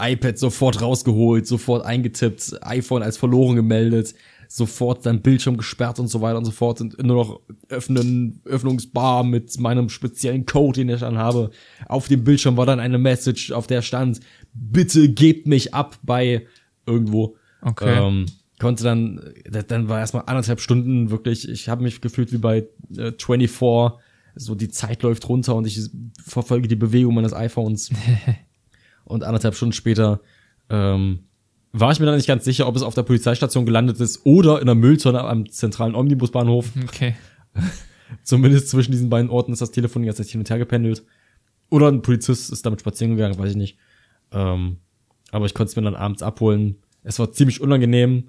iPad sofort rausgeholt, sofort eingetippt, iPhone als verloren gemeldet, sofort dann Bildschirm gesperrt und so weiter und so fort und nur noch öffnen, Öffnungsbar mit meinem speziellen Code, den ich dann habe. Auf dem Bildschirm war dann eine Message, auf der stand, bitte gebt mich ab bei irgendwo. Okay. Ähm, konnte dann, dann war erstmal anderthalb Stunden wirklich, ich habe mich gefühlt wie bei äh, 24, so die Zeit läuft runter und ich verfolge die Bewegung meines iPhones. und anderthalb Stunden später ähm, war ich mir dann nicht ganz sicher, ob es auf der Polizeistation gelandet ist oder in der Mülltonne am zentralen Omnibusbahnhof. Okay. Zumindest zwischen diesen beiden Orten ist das Telefon jetzt hin und her gependelt. Oder ein Polizist ist damit spazieren gegangen, weiß ich nicht. Ähm, aber ich konnte es mir dann abends abholen. Es war ziemlich unangenehm,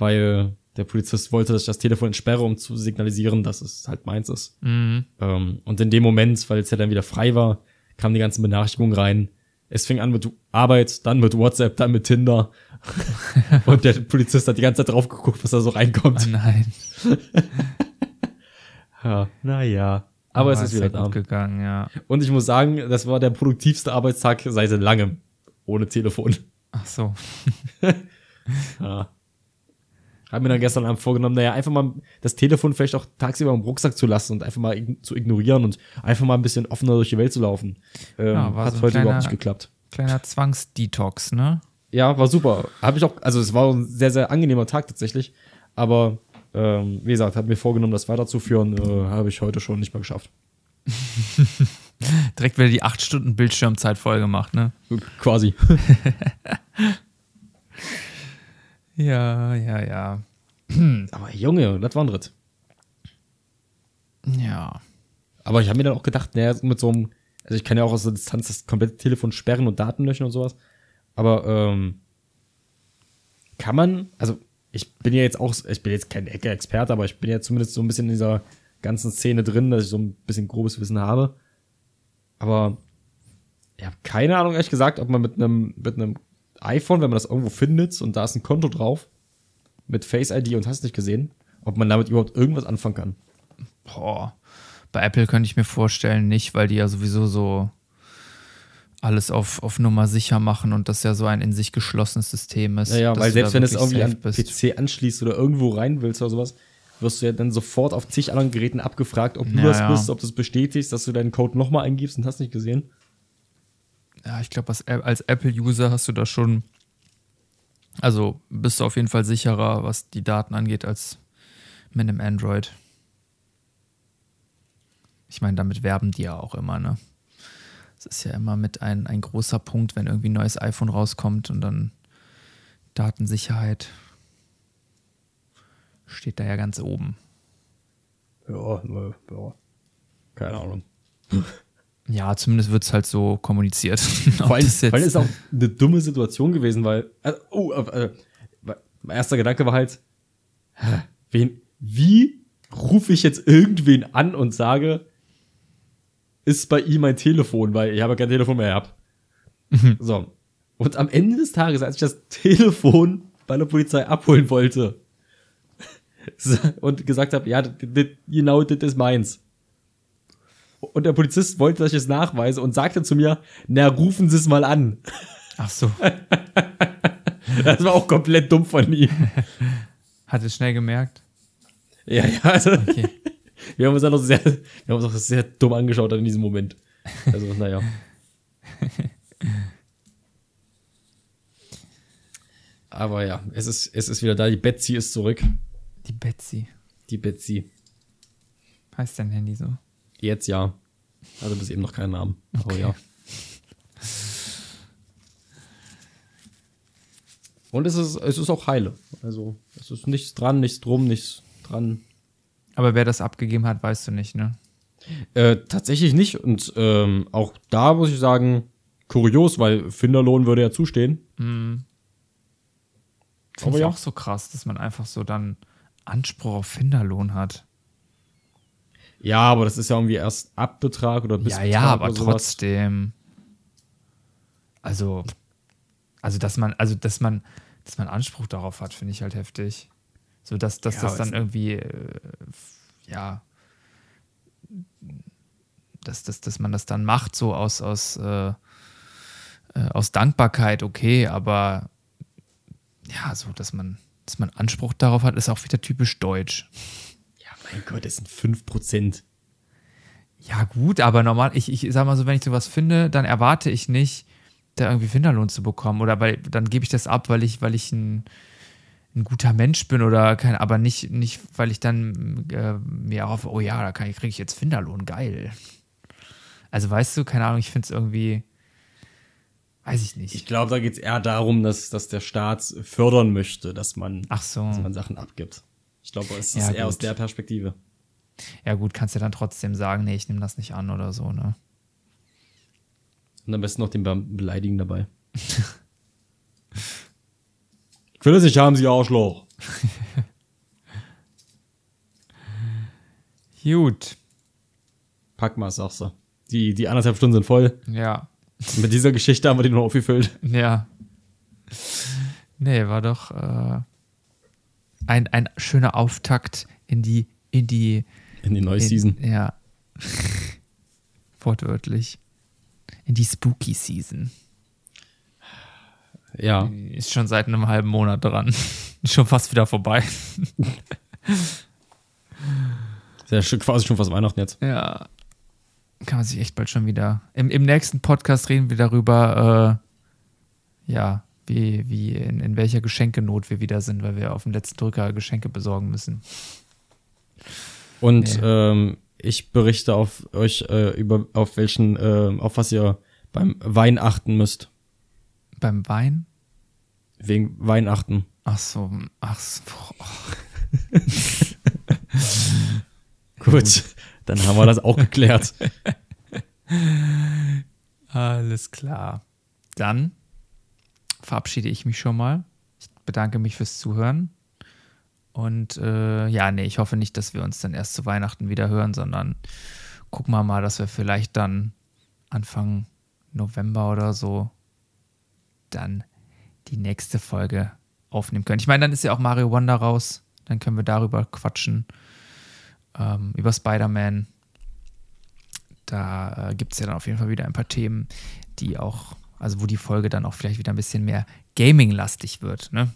weil der Polizist wollte, dass ich das Telefon entsperre, um zu signalisieren, dass es halt meins ist. Mhm. Ähm, und in dem Moment, weil es ja dann wieder frei war, kamen die ganzen Benachrichtigungen rein. Es fing an mit Arbeit, dann mit WhatsApp, dann mit Tinder. und der Polizist hat die ganze Zeit drauf geguckt, was da so reinkommt. Oh nein. Ja, naja. Aber es ist wieder gut gegangen, ja. Und ich muss sagen, das war der produktivste Arbeitstag seit langem. Ohne Telefon. Ach so. Ja. Hab mir dann gestern Abend vorgenommen, naja, einfach mal das Telefon vielleicht auch tagsüber im Rucksack zu lassen und einfach mal ign- zu ignorieren und einfach mal ein bisschen offener durch die Welt zu laufen. Ähm, Ja, hat so heute kleiner- überhaupt nicht geklappt. Kleiner Zwangsdetox, ne? Ja, war super. Habe ich auch, also es war ein sehr, sehr angenehmer Tag tatsächlich. Aber ähm, wie gesagt, habe mir vorgenommen, das weiterzuführen, äh, habe ich heute schon nicht mehr geschafft. Direkt wieder die 8 Stunden Bildschirmzeit voll gemacht, ne? Quasi. Ja, ja, ja. Aber Junge, das war ein Ritt. Ja. Aber ich habe mir dann auch gedacht, naja, mit so einem, also ich kann ja auch aus der Distanz das komplette Telefon sperren und Daten löschen und sowas. Aber ähm, kann man, also ich bin ja jetzt auch, ich bin jetzt kein Ecke-Experte, aber ich bin ja zumindest so ein bisschen in dieser ganzen Szene drin, dass ich so ein bisschen grobes Wissen habe. Aber ich habe keine Ahnung, ehrlich gesagt, ob man mit einem mit einem iPhone, wenn man das irgendwo findet und da ist ein Konto drauf, mit Face ID und hast nicht gesehen, ob man damit überhaupt irgendwas anfangen kann. Boah. Bei Apple könnte ich mir vorstellen, nicht, weil die ja sowieso so alles auf, auf Nummer sicher machen und das ja so ein in sich geschlossenes System ist. Ja, ja, weil du selbst wenn du es irgendwie an bist. PC anschließt oder irgendwo rein willst oder sowas, wirst du ja dann sofort auf zig anderen Geräten abgefragt, ob du Ja, das ja. bist, ob du es bestätigst, dass du deinen Code nochmal eingibst und hast nicht gesehen. Ja, ich glaube, als, als Apple-User hast du da schon, also bist du auf jeden Fall sicherer, was die Daten angeht, als mit einem Android. Ich meine, damit werben die ja auch immer, ne? Das ist ja immer mit ein, ein großer Punkt, wenn irgendwie ein neues iPhone rauskommt und dann Datensicherheit steht da ja ganz oben. Ja, äh, ja. Keine Ahnung. Ja, zumindest wird es halt so kommuniziert. Vor Ob allem, das vor allem jetzt- ist auch eine dumme Situation gewesen, weil, äh, oh, äh, äh, mein erster Gedanke war halt, wen, wie rufe ich jetzt irgendwen an und sage, ist bei ihm mein Telefon, weil ich habe kein Telefon mehr gehabt. So. Und am Ende des Tages, als ich das Telefon bei der Polizei abholen wollte und gesagt habe, ja, genau, das ist meins. Und der Polizist wollte, dass ich es nachweise und sagte zu mir, na, rufen Sie es mal an. Ach so, Das war auch komplett dumm von ihm. hat es schnell gemerkt. Ja, ja, also, Okay. wir haben uns dann noch sehr, wir haben uns auch sehr dumm angeschaut in diesem Moment. Also, naja. Aber ja, es ist, es ist wieder da. Die Betsy ist zurück. Die Betsy. Die Betsy. Heißt dein Handy so? Jetzt ja. Also bis eben noch keinen Namen. Aber ja. Und es ist, es ist auch heile. Also, es ist nichts dran, nichts drum, nichts dran. Aber wer das abgegeben hat, weißt du nicht, ne? Äh, tatsächlich nicht. Und ähm, auch da muss ich sagen, kurios, weil Finderlohn würde ja zustehen. Finde Aber ich ja. auch so krass, dass man einfach so dann Anspruch auf Finderlohn hat. Ja, aber das ist ja irgendwie erst ab Betrag oder bis ja, ja, aber trotzdem. Also, also dass man, also dass man, dass man Anspruch darauf hat, finde ich halt heftig. So dass, dass Ja, das dann irgendwie, äh, ja, dass, dass, dass man das dann macht, so aus, aus, äh, äh, aus Dankbarkeit okay, aber ja, so, dass man, dass man Anspruch darauf hat, ist auch wieder typisch deutsch. Mein Gott, das sind 5%. Ja, gut, aber normal, ich, ich sag mal so, wenn ich sowas finde, dann erwarte ich nicht, da irgendwie Finderlohn zu bekommen. Oder weil dann gebe ich das ab, weil ich, weil ich ein, ein guter Mensch bin oder kein, aber nicht, nicht, weil ich dann äh, mir hoffe, oh ja, da kriege ich jetzt Finderlohn, geil. Also weißt du, keine Ahnung, ich finde es irgendwie, weiß ich nicht. Ich glaube, da geht es eher darum, dass, dass der Staat fördern möchte, dass man, Ach so. dass man Sachen abgibt. Ich glaube, es ist Ja, eher aus der Perspektive. Ja gut, kannst ja dann trotzdem sagen, nee, ich nehme das nicht an oder so, ne? Und am besten noch den Be Beleidigen dabei. ich will es nicht haben, Sie Arschloch. Gut, Pack mal, sagst du. Die, die anderthalb Stunden sind voll. ja. Und mit dieser Geschichte haben wir die noch aufgefüllt. Ja. Nee, war doch äh, ein, ein schöner Auftakt in die, in die In die neue in, Season. Ja. Wortwörtlich. In die Spooky Season. Ja. Ist schon seit einem halben Monat dran. schon fast wieder vorbei. Ist ja quasi schon fast Weihnachten jetzt. Ja. Kann man sich echt bald schon wieder. Im, im nächsten Podcast reden wir darüber, äh, ja, wie, wie in, in welcher Geschenkenot wir wieder sind, weil wir auf dem letzten Drücker Geschenke besorgen müssen. Und Ja. ähm, ich berichte auf euch äh, über auf welchen, äh, auf was ihr beim Wein achten müsst. Beim Wein? Wegen Weihnachten. Ach so, ach so. Gut, dann haben wir das auch geklärt. Alles klar. Dann verabschiede ich mich schon mal. Ich bedanke mich fürs Zuhören. Und äh, ja, nee, ich hoffe nicht, dass wir uns dann erst zu Weihnachten wieder hören, sondern gucken wir mal, dass wir vielleicht dann Anfang November oder so dann die nächste Folge aufnehmen können. Ich meine, dann ist ja auch Mario Wonder raus. Dann können wir darüber quatschen. Ähm, über Spider-Man. Da äh, gibt es ja dann auf jeden Fall wieder ein paar Themen, die auch, also wo die Folge dann auch vielleicht wieder ein bisschen mehr Gaming-lastig wird. Ne?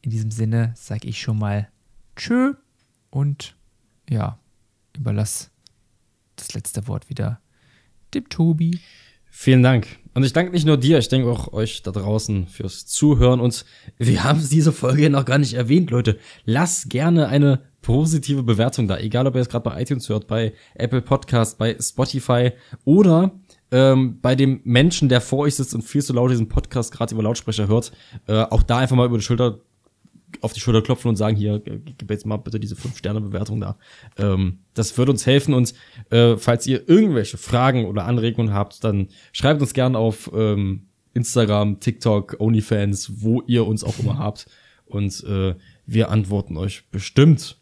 In diesem Sinne sage ich schon mal Tschö und ja, überlass das letzte Wort wieder dem Tobi. Vielen Dank. Und ich danke nicht nur dir, ich denke auch euch da draußen fürs Zuhören. Und wir haben diese Folge noch gar nicht erwähnt, Leute. Lasst gerne eine positive Bewertung da. Egal, ob ihr es gerade bei iTunes hört, bei Apple Podcast, bei Spotify oder ähm, bei dem Menschen, der vor euch sitzt und viel zu laut diesen Podcast gerade über Lautsprecher hört. Äh, auch da einfach mal über die Schulter auf die Schulter klopfen und sagen, hier, g- gib jetzt mal bitte diese 5-Sterne-Bewertung da. Ähm, das würde uns helfen und äh, falls ihr irgendwelche Fragen oder Anregungen habt, dann schreibt uns gerne auf ähm, Instagram, TikTok, OnlyFans, wo ihr uns auch immer habt. Und äh, wir antworten euch bestimmt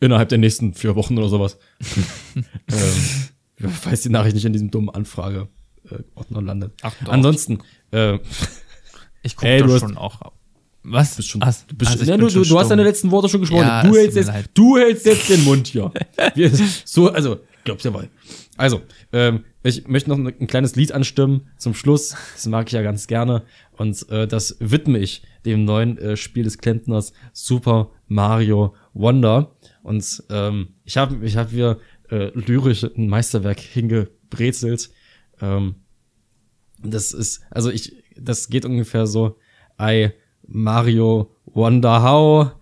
innerhalb der nächsten vier Wochen oder sowas. ähm, falls die Nachricht nicht in diesem dummen Anfrage-Ordner landet. Ach, doch. Ansonsten, äh, Ich gucke Ey, da du hast- schon auch. Was? bist schon, Ach, du, bist, also ja, bin du, schon du, hast deine letzten Worte schon gesprochen. Ja, du, hältst jetzt, leid. du hältst jetzt den Mund hier. Wir, so, also, glaubst ja wohl. Also, ähm, ich möchte noch ein, ein kleines Lied anstimmen zum Schluss. Das mag ich ja ganz gerne. Und äh, das widme ich dem neuen äh, Spiel des Klempners Super Mario Wonder. Und ähm, ich habe ich hab hier äh, lyrisch ein Meisterwerk hingebrezelt. Ähm, das ist, also ich, das geht ungefähr so, I Mario wonder how,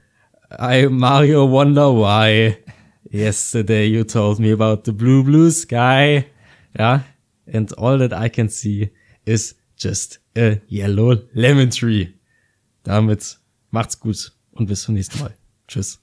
I Mario wonder why. Yesterday you told me about the blue, blue sky. Ja, and all that I can see is just a yellow lemon tree. Damit macht's gut und bis zum nächsten Mal. Tschüss.